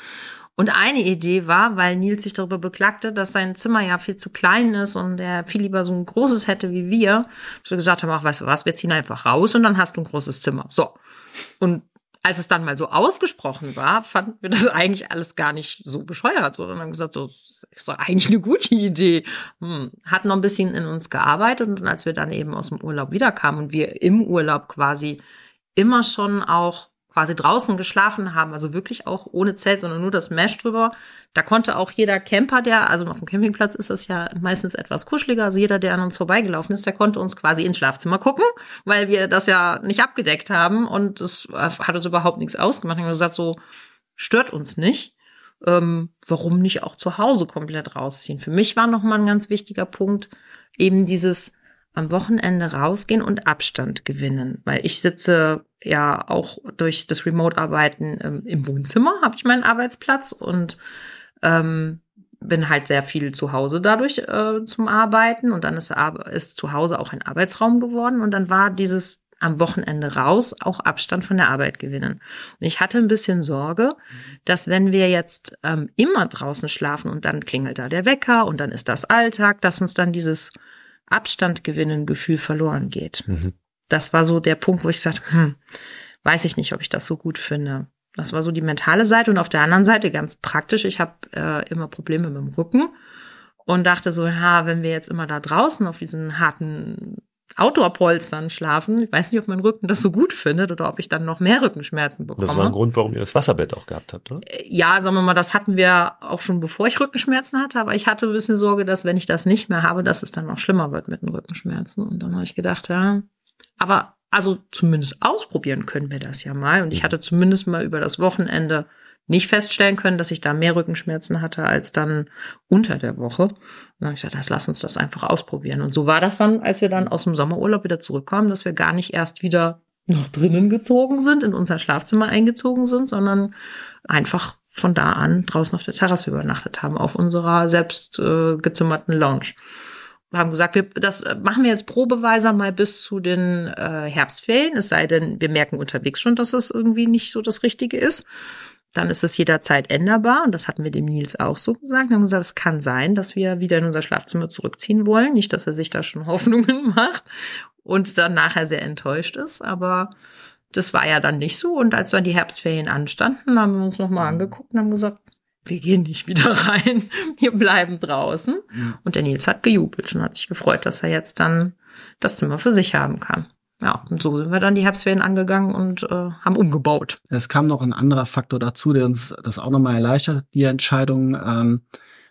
Und eine Idee war, weil Nils sich darüber beklagte, dass sein Zimmer ja viel zu klein ist und er viel lieber so ein großes hätte wie wir, wir gesagt haben, ach, weißt du was, wir ziehen einfach raus und dann hast du ein großes Zimmer. So. Und als es dann mal so ausgesprochen war, fanden wir das eigentlich alles gar nicht so bescheuert, sondern haben gesagt, so, ist doch eigentlich eine gute Idee. Hm. Hat noch ein bisschen in uns gearbeitet und als wir dann eben aus dem Urlaub wiederkamen und wir im Urlaub quasi immer schon auch quasi draußen geschlafen haben, also wirklich auch ohne Zelt, sondern nur das Mesh drüber. Da konnte auch jeder Camper, der, also auf dem Campingplatz ist das ja meistens etwas kuscheliger, also jeder, der an uns vorbeigelaufen ist, der konnte uns quasi ins Schlafzimmer gucken, weil wir das ja nicht abgedeckt haben und es hat uns überhaupt nichts ausgemacht. Wir haben gesagt, so stört uns nicht. Ähm, warum nicht auch zu Hause komplett rausziehen? Für mich war nochmal ein ganz wichtiger Punkt eben dieses am Wochenende rausgehen und Abstand gewinnen, weil ich sitze ja auch durch das Remote-Arbeiten ähm, im Wohnzimmer, habe ich meinen Arbeitsplatz und ähm, bin halt sehr viel zu Hause dadurch äh, zum Arbeiten. Und dann ist, ist zu Hause auch ein Arbeitsraum geworden. Und dann war dieses am Wochenende raus auch Abstand von der Arbeit gewinnen. Und ich hatte ein bisschen Sorge, dass wenn wir jetzt ähm, immer draußen schlafen und dann klingelt da der Wecker und dann ist das Alltag, dass uns dann dieses Abstand gewinnen Gefühl verloren geht. Mhm. Das war so der Punkt, wo ich sagte, hm, weiß ich nicht, ob ich das so gut finde. Das war so die mentale Seite und auf der anderen Seite ganz praktisch. Ich habe äh, immer Probleme mit dem Rücken und dachte so, ja, wenn wir jetzt immer da draußen auf diesen harten Outdoor-Polstern schlafen. Ich weiß nicht, ob mein Rücken das so gut findet oder ob ich dann noch mehr Rückenschmerzen bekomme. Das war ein Grund, warum ihr das Wasserbett auch gehabt habt, oder? Äh, ja, sagen wir mal, das hatten wir auch schon bevor ich Rückenschmerzen hatte, aber ich hatte ein bisschen Sorge, dass wenn ich das nicht mehr habe, dass es dann noch schlimmer wird mit den Rückenschmerzen. Und dann habe ich gedacht, ja, aber also zumindest ausprobieren können wir das ja mal. Und ich mhm. hatte zumindest mal über das Wochenende nicht feststellen können, dass ich da mehr Rückenschmerzen hatte als dann unter der Woche. Und dann habe ich gesagt, lass uns das einfach ausprobieren. Und so war das dann, als wir dann aus dem Sommerurlaub wieder zurückkamen, dass wir gar nicht erst wieder noch drinnen gezogen sind, in unser Schlafzimmer eingezogen sind, sondern einfach von da an draußen auf der Terrasse übernachtet haben, auf unserer selbst äh, gezimmerten Lounge. Wir haben gesagt, wir, das machen wir jetzt probeweise mal bis zu den äh, Herbstferien, es sei denn, wir merken unterwegs schon, dass es irgendwie nicht so das Richtige ist dann ist es jederzeit änderbar. Und das hatten wir dem Nils auch so gesagt. Wir haben gesagt, es kann sein, dass wir wieder in unser Schlafzimmer zurückziehen wollen. Nicht, dass er sich da schon Hoffnungen macht und dann nachher sehr enttäuscht ist. Aber das war ja dann nicht so. Und als dann die Herbstferien anstanden, haben wir uns nochmal angeguckt und haben gesagt, wir gehen nicht wieder rein, wir bleiben draußen. Mhm. Und der Nils hat gejubelt und hat sich gefreut, dass er jetzt dann das Zimmer für sich haben kann. Ja, und so sind wir dann die Herbstferien angegangen und äh, haben umgebaut. Es kam noch ein anderer Faktor dazu, der uns das auch nochmal erleichtert, die Entscheidung. Ähm,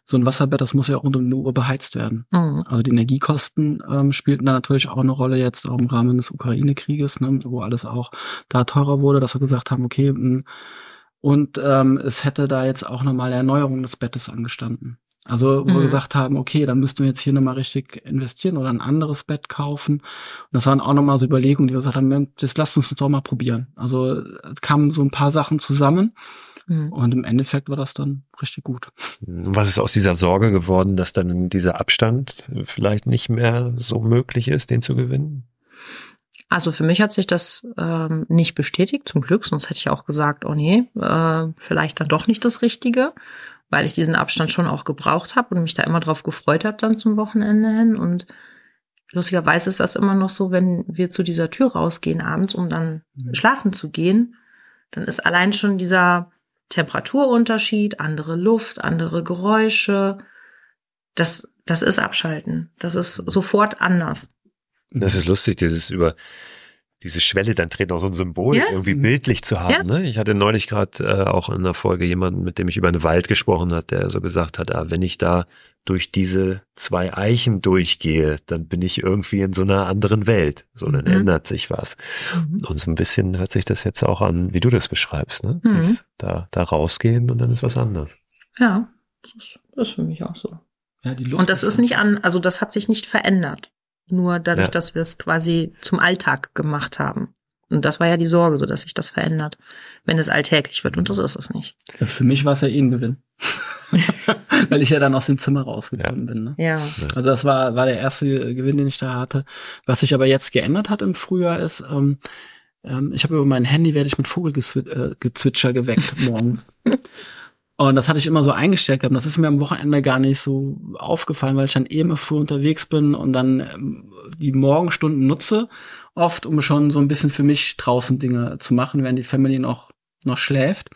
so ein Wasserbett, das muss ja auch rund um die Uhr beheizt werden. Mhm. Also die Energiekosten ähm, spielten da natürlich auch eine Rolle jetzt auch im Rahmen des Ukraine-Krieges, ne, wo alles auch da teurer wurde, dass wir gesagt haben, okay, mh, hm, und ähm, es hätte da jetzt auch nochmal Erneuerung des Bettes angestanden. Also wo Mhm. wir gesagt haben, okay, dann müssten wir jetzt hier nochmal richtig investieren oder ein anderes Bett kaufen. Und das waren auch nochmal so Überlegungen, die wir gesagt haben, das lasst uns doch mal probieren. Also es kamen so ein paar Sachen zusammen Mhm. und im Endeffekt war das dann richtig gut. Was ist aus dieser Sorge geworden, dass dann dieser Abstand vielleicht nicht mehr so möglich ist, den zu gewinnen? Also für mich hat sich das ähm, nicht bestätigt, zum Glück, sonst hätte ich auch gesagt, oh nee, äh, vielleicht dann doch nicht das Richtige, weil ich diesen Abstand schon auch gebraucht habe und mich da immer drauf gefreut habe dann zum Wochenende hin. Und lustigerweise ist das immer noch so, wenn wir zu dieser Tür rausgehen abends, um dann Mhm. schlafen zu gehen, dann ist allein schon dieser Temperaturunterschied, andere Luft, andere Geräusche, das, das ist Abschalten. Das ist sofort anders. Das ist lustig, dieses über diese Schwelle dann treten, auch so ein Symbol Ja. irgendwie Mhm. bildlich zu haben. Ja. Ne? Ich hatte neulich gerade äh, auch in einer Folge jemanden, mit dem ich über einen Wald gesprochen hat, der so gesagt hat, ah, wenn ich da durch diese zwei Eichen durchgehe, dann bin ich irgendwie in so einer anderen Welt. So, dann Mhm. ändert sich was. Und so ein bisschen hört sich das jetzt auch an, wie du das beschreibst. Ne? Mhm. Dies, da, da rausgehen und dann ist was anderes. Ja, das ist, das ist für mich auch so. Ja, die Luft Und das ist nicht an, also das hat sich nicht verändert. Nur dadurch, Ja. dass wir es quasi zum Alltag gemacht haben. Und das war ja die Sorge, so dass sich das verändert, wenn es alltäglich wird. Und das ist es nicht. Ja, Für mich war es ja eh ein Gewinn. Weil ich ja dann aus dem Zimmer rausgekommen bin. Ne? Ja. Also das war, war der erste Gewinn, den ich da hatte. Was sich aber jetzt geändert hat im Frühjahr ist, ähm, ähm, ich habe über mein Handy werde ich mit Vogelgezwitscher äh, geweckt morgens. Und das hatte ich immer so eingestellt gehabt. Das ist mir am Wochenende gar nicht so aufgefallen, weil ich dann eh immer früh unterwegs bin und dann ähm, die Morgenstunden nutze, oft, um schon so ein bisschen für mich draußen Dinge zu machen, während die Family noch, noch schläft.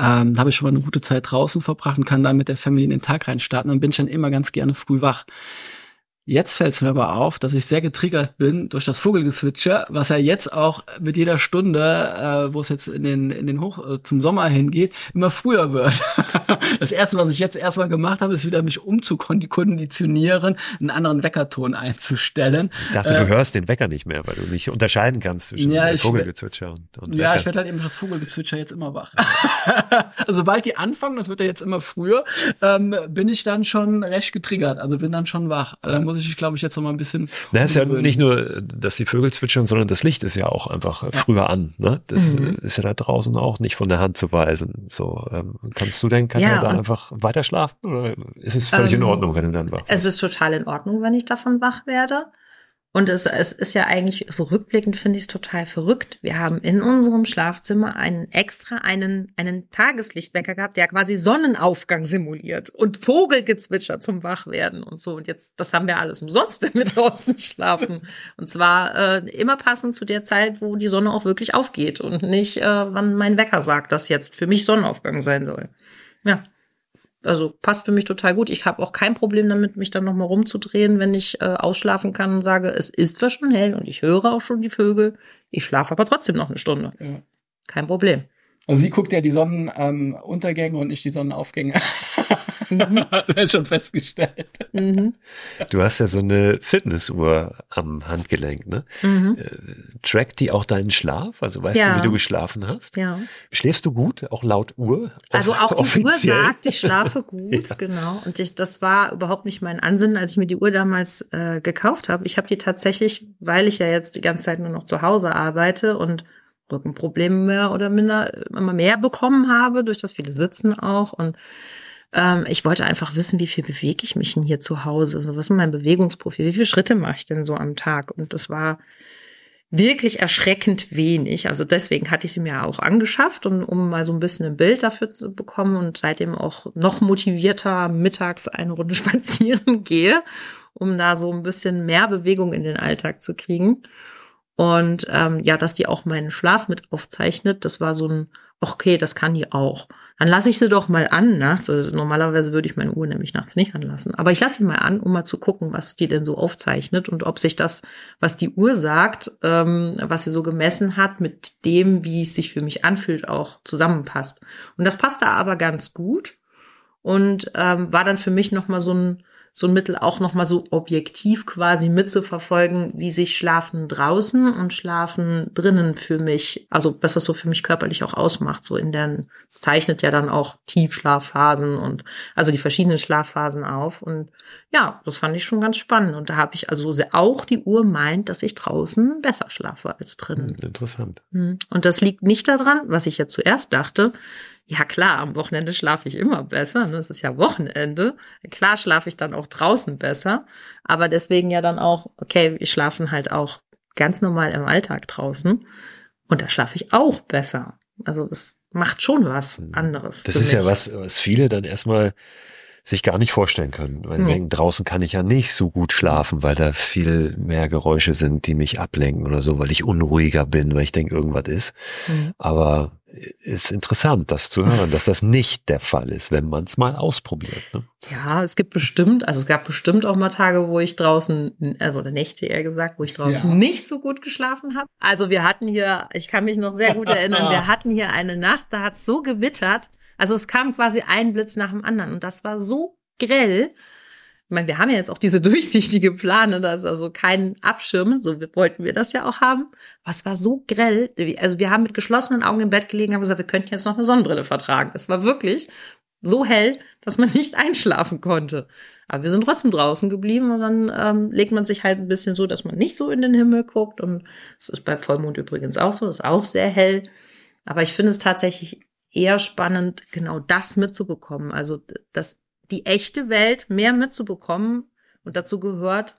Ähm, da habe ich schon mal eine gute Zeit draußen verbracht und kann dann mit der Family in den Tag reinstarten. Dann bin ich dann immer ganz gerne früh wach. Jetzt fällt es mir aber auf, dass ich sehr getriggert bin durch das Vogelgezwitscher, was ja jetzt auch mit jeder Stunde, äh, wo es jetzt in den, in den Hoch äh, zum Sommer hingeht, immer früher wird. das erste, was ich jetzt erstmal gemacht habe, ist wieder mich umzukonditionieren, einen anderen Weckerton einzustellen. Ich dachte, Äh, du hörst den Wecker nicht mehr, weil du nicht unterscheiden kannst zwischen Ja, Vogelgezwitscher und, und Ja, Wecker. ich werde halt eben durch das Vogelgezwitscher jetzt immer wach. also sobald die anfangen, das wird ja jetzt immer früher, ähm, bin ich dann schon recht getriggert. Also bin dann schon wach. Also dann muss ich, glaube ich, jetzt noch mal ein bisschen. Na, ist ja nicht nur, dass die Vögel zwitschern, sondern das Licht ist ja auch einfach äh, früher an. Ne? Das Mhm. äh, ist ja da draußen auch nicht von der Hand zu weisen. So, ähm, kannst du denn, Katja, Ja, da einfach weiter schlafen? Oder ist es völlig in Ähm, Ordnung, wenn du dann wach Es bist? ist total in Ordnung, wenn ich davon wach werde. Und es, es ist ja eigentlich, so rückblickend finde ich es total verrückt. Wir haben in unserem Schlafzimmer einen extra, einen, einen Tageslichtwecker gehabt, der quasi Sonnenaufgang simuliert und Vogelgezwitscher zum Wachwerden und so. Und jetzt, das haben wir alles umsonst, wenn wir draußen schlafen. Und zwar äh, immer passend zu der Zeit, wo die Sonne auch wirklich aufgeht und nicht, äh, wann mein Wecker sagt, dass jetzt für mich Sonnenaufgang sein soll. Ja. Also passt für mich total gut. Ich habe auch kein Problem damit, mich dann nochmal rumzudrehen, wenn ich äh, ausschlafen kann und sage, es ist zwar schon hell und ich höre auch schon die Vögel, ich schlafe aber trotzdem noch eine Stunde. Ja. Kein Problem. Also sie guckt ja die Sonnenuntergänge und nicht die Sonnenaufgänge. Hat wir schon festgestellt. Mhm. Du hast ja so eine Fitnessuhr am Handgelenk, ne? Mhm. Äh, Trackt die auch deinen Schlaf? Also weißt Ja. du, wie du geschlafen hast? Ja. Schläfst du gut, auch laut Uhr? Also auch die Uhr Offiziell? sagt, ich schlafe gut, Ja. genau. Und ich, das war überhaupt nicht mein Ansinnen, als ich mir die Uhr damals äh, gekauft habe. Ich habe die tatsächlich, weil ich ja jetzt die ganze Zeit nur noch zu Hause arbeite und Rückenprobleme mehr oder minder immer mehr bekommen habe, durch das viele Sitzen auch. Und ähm, ich wollte einfach wissen, wie viel bewege ich mich denn hier zu Hause? Also was ist mein Bewegungsprofil? Wie viele Schritte mache ich denn so am Tag? Und das war wirklich erschreckend wenig. Also deswegen hatte ich sie mir auch angeschafft, um, um mal so ein bisschen ein Bild dafür zu bekommen und seitdem auch noch motivierter mittags eine Runde spazieren gehe, um da so ein bisschen mehr Bewegung in den Alltag zu kriegen. Und ähm, ja, dass die auch meinen Schlaf mit aufzeichnet, das war so ein, okay, das kann die auch. Dann lasse ich sie doch mal an nachts. Also normalerweise würde ich meine Uhr nämlich nachts nicht anlassen. Aber ich lasse sie mal an, um mal zu gucken, was die denn so aufzeichnet und ob sich das, was die Uhr sagt, ähm, was sie so gemessen hat, mit dem, wie es sich für mich anfühlt, auch zusammenpasst. Und das passt da aber ganz gut und ähm, war dann für mich noch mal so ein so ein Mittel auch nochmal so objektiv quasi mitzuverfolgen, wie sich Schlafen draußen und Schlafen drinnen für mich, also was das so für mich körperlich auch ausmacht. So in der, es zeichnet ja dann auch Tiefschlafphasen und also die verschiedenen Schlafphasen auf. Und ja, das fand ich schon ganz spannend. Und da habe ich also auch die Uhr meint, dass ich draußen besser schlafe als drinnen. Interessant. Hm. Und das liegt nicht daran, was ich ja zuerst dachte, ja klar, am Wochenende schlafe ich immer besser. Ne? Es ist ja Wochenende. Klar schlafe ich dann auch draußen besser. Aber deswegen ja dann auch, okay, wir schlafen halt auch ganz normal im Alltag draußen. Und da schlafe ich auch besser. Also das macht schon was Hm. anderes. Das ist ja mich. was, was viele dann erstmal sich gar nicht vorstellen können. Weil Nee. denken, draußen kann ich ja nicht so gut schlafen, weil da viel mehr Geräusche sind, die mich ablenken oder so, weil ich unruhiger bin, weil ich denke, irgendwas ist. Hm. Aber ist interessant, das zu hören, dass das nicht der Fall ist, wenn man es mal ausprobiert. Ne? Ja, es gibt bestimmt, also es gab bestimmt auch mal Tage, wo ich draußen, also oder Nächte eher gesagt, wo ich draußen Ja. nicht so gut geschlafen habe. Also wir hatten hier, ich kann mich noch sehr gut erinnern, wir hatten hier eine Nacht, da hat es so gewittert. Also es kam quasi ein Blitz nach dem anderen und das war so grell. Ich meine, wir haben ja jetzt auch diese durchsichtige Plane, da ist also kein Abschirmen, so wollten wir das ja auch haben. Es war so grell, also wir haben mit geschlossenen Augen im Bett gelegen, haben gesagt, wir könnten jetzt noch eine Sonnenbrille vertragen. Es war wirklich so hell, dass man nicht einschlafen konnte. Aber wir sind trotzdem draußen geblieben und dann ähm, legt man sich halt ein bisschen so, dass man nicht so in den Himmel guckt. Und es ist bei Vollmond übrigens auch so, ist auch sehr hell. Aber ich finde es tatsächlich eher spannend, genau das mitzubekommen. Also, dass die echte Welt mehr mitzubekommen. Und dazu gehört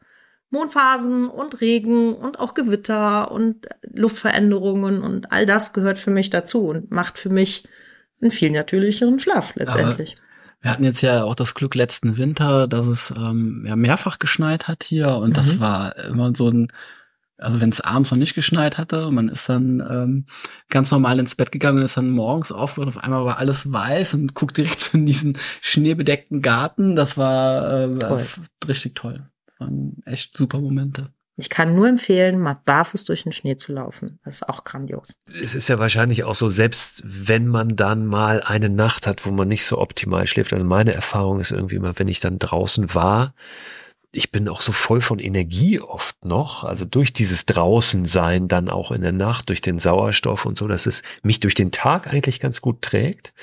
Mondphasen und Regen und auch Gewitter und Luftveränderungen und all das gehört für mich dazu und macht für mich einen viel natürlicheren Schlaf letztendlich. Wir hatten jetzt ja auch das Glück letzten Winter, dass es ähm, ja mehrfach geschneit hat hier und das Mhm. war immer so ein, also wenn es abends noch nicht geschneit hatte, und man ist dann ähm, ganz normal ins Bett gegangen und ist dann morgens aufgewacht, auf einmal war alles weiß und guckt direkt in diesen schneebedeckten Garten. Das war äh, Toll. richtig toll. Waren echt super Momente. Ich kann nur empfehlen, mal barfuß durch den Schnee zu laufen. Das ist auch grandios. Es ist ja wahrscheinlich auch so, selbst wenn man dann mal eine Nacht hat, wo man nicht so optimal schläft. Also meine Erfahrung ist irgendwie immer, wenn ich dann draußen war, ich bin auch so voll von Energie oft noch, also durch dieses Draußensein dann auch in der Nacht, durch den Sauerstoff und so, dass es mich durch den Tag eigentlich ganz gut trägt.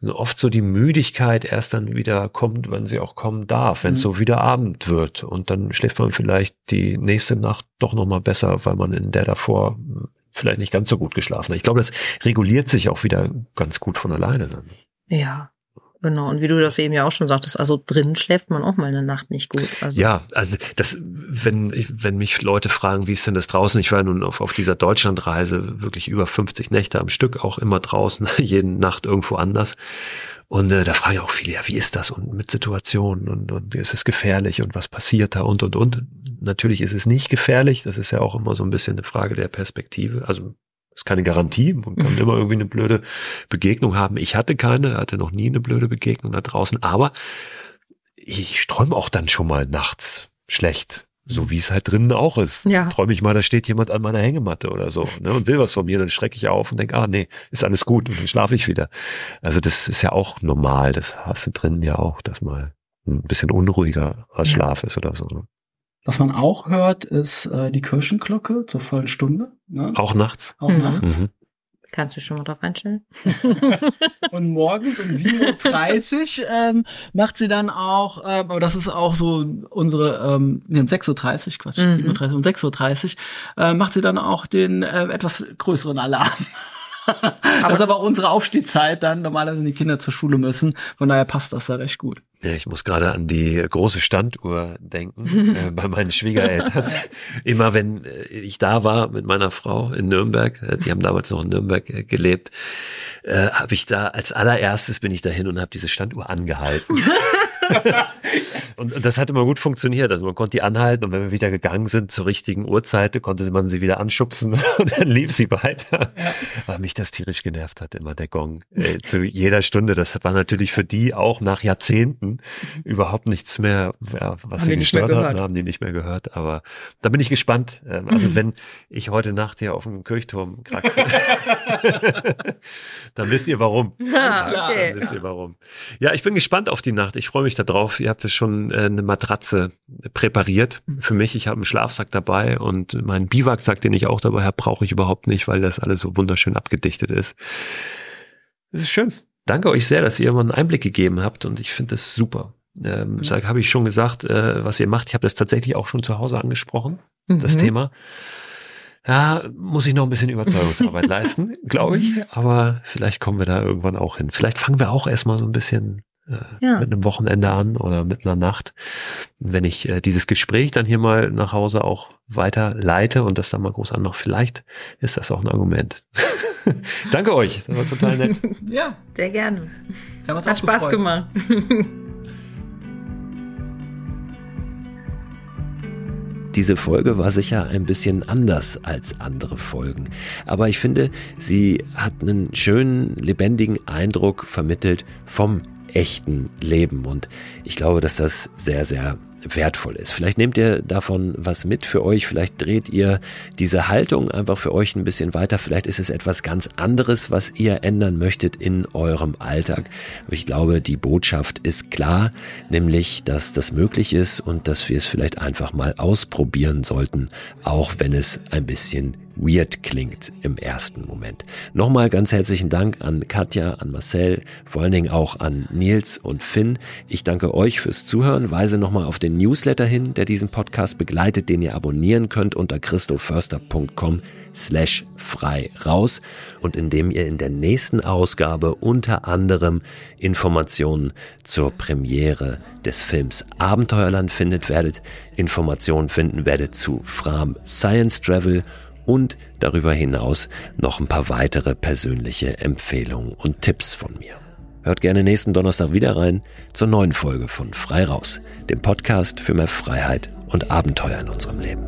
Und oft so die Müdigkeit erst dann wieder kommt, wenn sie auch kommen darf, wenn es Mhm. so wieder Abend wird. Und dann schläft man vielleicht die nächste Nacht doch nochmal besser, weil man in der davor vielleicht nicht ganz so gut geschlafen hat. Ich glaube, das reguliert sich auch wieder ganz gut von alleine dann. Ja, genau. Und wie du das eben ja auch schon sagtest, also drinnen schläft man auch mal eine Nacht nicht gut. Also, Ja, also das, wenn wenn mich Leute fragen, wie ist denn das draußen? Ich war nun auf, auf dieser Deutschlandreise wirklich über 50 Nächte am Stück, auch immer draußen, jede Nacht irgendwo anders. Und äh, da fragen ja auch viele, ja, wie ist das und mit Situationen und, und ist es gefährlich und was passiert da und und und. Natürlich ist es nicht gefährlich, das ist ja auch immer so ein bisschen eine Frage der Perspektive. Also ist keine Garantie, man kann immer irgendwie eine blöde Begegnung haben. Ich hatte keine, hatte noch nie eine blöde Begegnung da draußen, aber ich träume auch dann schon mal nachts schlecht. So wie es halt drinnen auch ist. Ja. Träume ich mal, da steht jemand an meiner Hängematte oder so ne, und will was von mir, dann schrecke ich auf und denke, ah nee, ist alles gut und dann schlafe ich wieder. Also das ist ja auch normal, das hast du drinnen ja auch, dass mal ein bisschen unruhiger als Ja. Schlaf ist oder so. ne? Was man auch hört, ist äh, die Kirchenglocke zur vollen Stunde. Ne? Auch nachts. Auch Mhm. nachts. Mhm. Kannst du schon mal drauf einstellen? Und morgens um 7.30 Uhr ähm, macht sie dann auch, ähm, aber das ist auch so unsere, ähm, nee, um 6.30 Uhr, Quatsch, Mhm. 7.30 Uhr, um 6.30 Uhr äh, macht sie dann auch den äh, etwas größeren Alarm. Das ist aber auch unsere Aufstehzeit dann, normalerweise die Kinder zur Schule müssen. Von daher passt das da recht gut. Ja, ich muss gerade an die große Standuhr denken äh, bei meinen Schwiegereltern. Immer wenn äh, ich da war mit meiner Frau in Nürnberg, äh, die haben damals noch in Nürnberg äh, gelebt, äh, habe ich da als allererstes bin ich dahin und habe diese Standuhr angehalten. und, das hat immer gut funktioniert. Also man konnte die anhalten und wenn wir wieder gegangen sind zur richtigen Uhrzeit, konnte man sie wieder anschubsen und dann lief sie weiter. Weil mich das tierisch genervt hat, immer der Gong. Äh, zu jeder Stunde. Das war natürlich für die auch nach Jahrzehnten überhaupt nichts mehr, ja, was Haben sie gestört haben, haben die nicht mehr gehört. Aber da bin ich gespannt. Ähm, Also wenn ich heute Nacht hier auf dem Kirchturm kraxe, dann wisst ihr warum. Klar. okay. Dann wisst ihr warum. Ja, ich bin gespannt auf die Nacht. Ich freue mich da drauf, ihr habt ja schon äh, eine Matratze präpariert für mich. Ich habe einen Schlafsack dabei und meinen Biwaksack, den ich auch dabei habe, brauche ich überhaupt nicht, weil das alles so wunderschön abgedichtet ist. Das ist schön. Danke euch sehr, dass ihr immer einen Einblick gegeben habt und ich finde das super. Ähm, habe ich schon gesagt, äh, was ihr macht. Ich habe das tatsächlich auch schon zu Hause angesprochen, mhm. das Thema. Ja, muss ich noch ein bisschen Überzeugungsarbeit leisten, glaube ich. Aber vielleicht kommen wir da irgendwann auch hin. Vielleicht fangen wir auch erstmal so ein bisschen ja. mit einem Wochenende an oder mit einer Nacht. Wenn ich äh, dieses Gespräch dann hier mal nach Hause auch weiter leite und das dann mal groß anmache, vielleicht ist das auch ein Argument. Danke euch, das war total nett. ja, sehr gerne. Hat Spaß gefreut. gemacht. Diese Folge war sicher ein bisschen anders als andere Folgen, aber ich finde, sie hat einen schönen, lebendigen Eindruck vermittelt vom echten Leben und ich glaube, dass das sehr, sehr wertvoll ist. Vielleicht nehmt ihr davon was mit für euch, vielleicht dreht ihr diese Haltung einfach für euch ein bisschen weiter, vielleicht ist es etwas ganz anderes, was ihr ändern möchtet in eurem Alltag. Aber ich glaube, die Botschaft ist klar, nämlich, dass das möglich ist und dass wir es vielleicht einfach mal ausprobieren sollten, auch wenn es ein bisschen weird klingt im ersten Moment. Nochmal ganz herzlichen Dank an Katja, an Marcel, vor allen Dingen auch an Nils und Finn. Ich danke euch fürs Zuhören, weise nochmal auf den Newsletter hin, der diesen Podcast begleitet, den ihr abonnieren könnt unter christoförster.com slash frei raus und indem ihr in der nächsten Ausgabe unter anderem Informationen zur Premiere des Films Abenteuerland findet werdet, Informationen finden werdet zu Fram Science Travel und darüber hinaus noch ein paar weitere persönliche Empfehlungen und Tipps von mir. Hört gerne nächsten Donnerstag wieder rein zur neuen Folge von Frei Raus, dem Podcast für mehr Freiheit und Abenteuer in unserem Leben.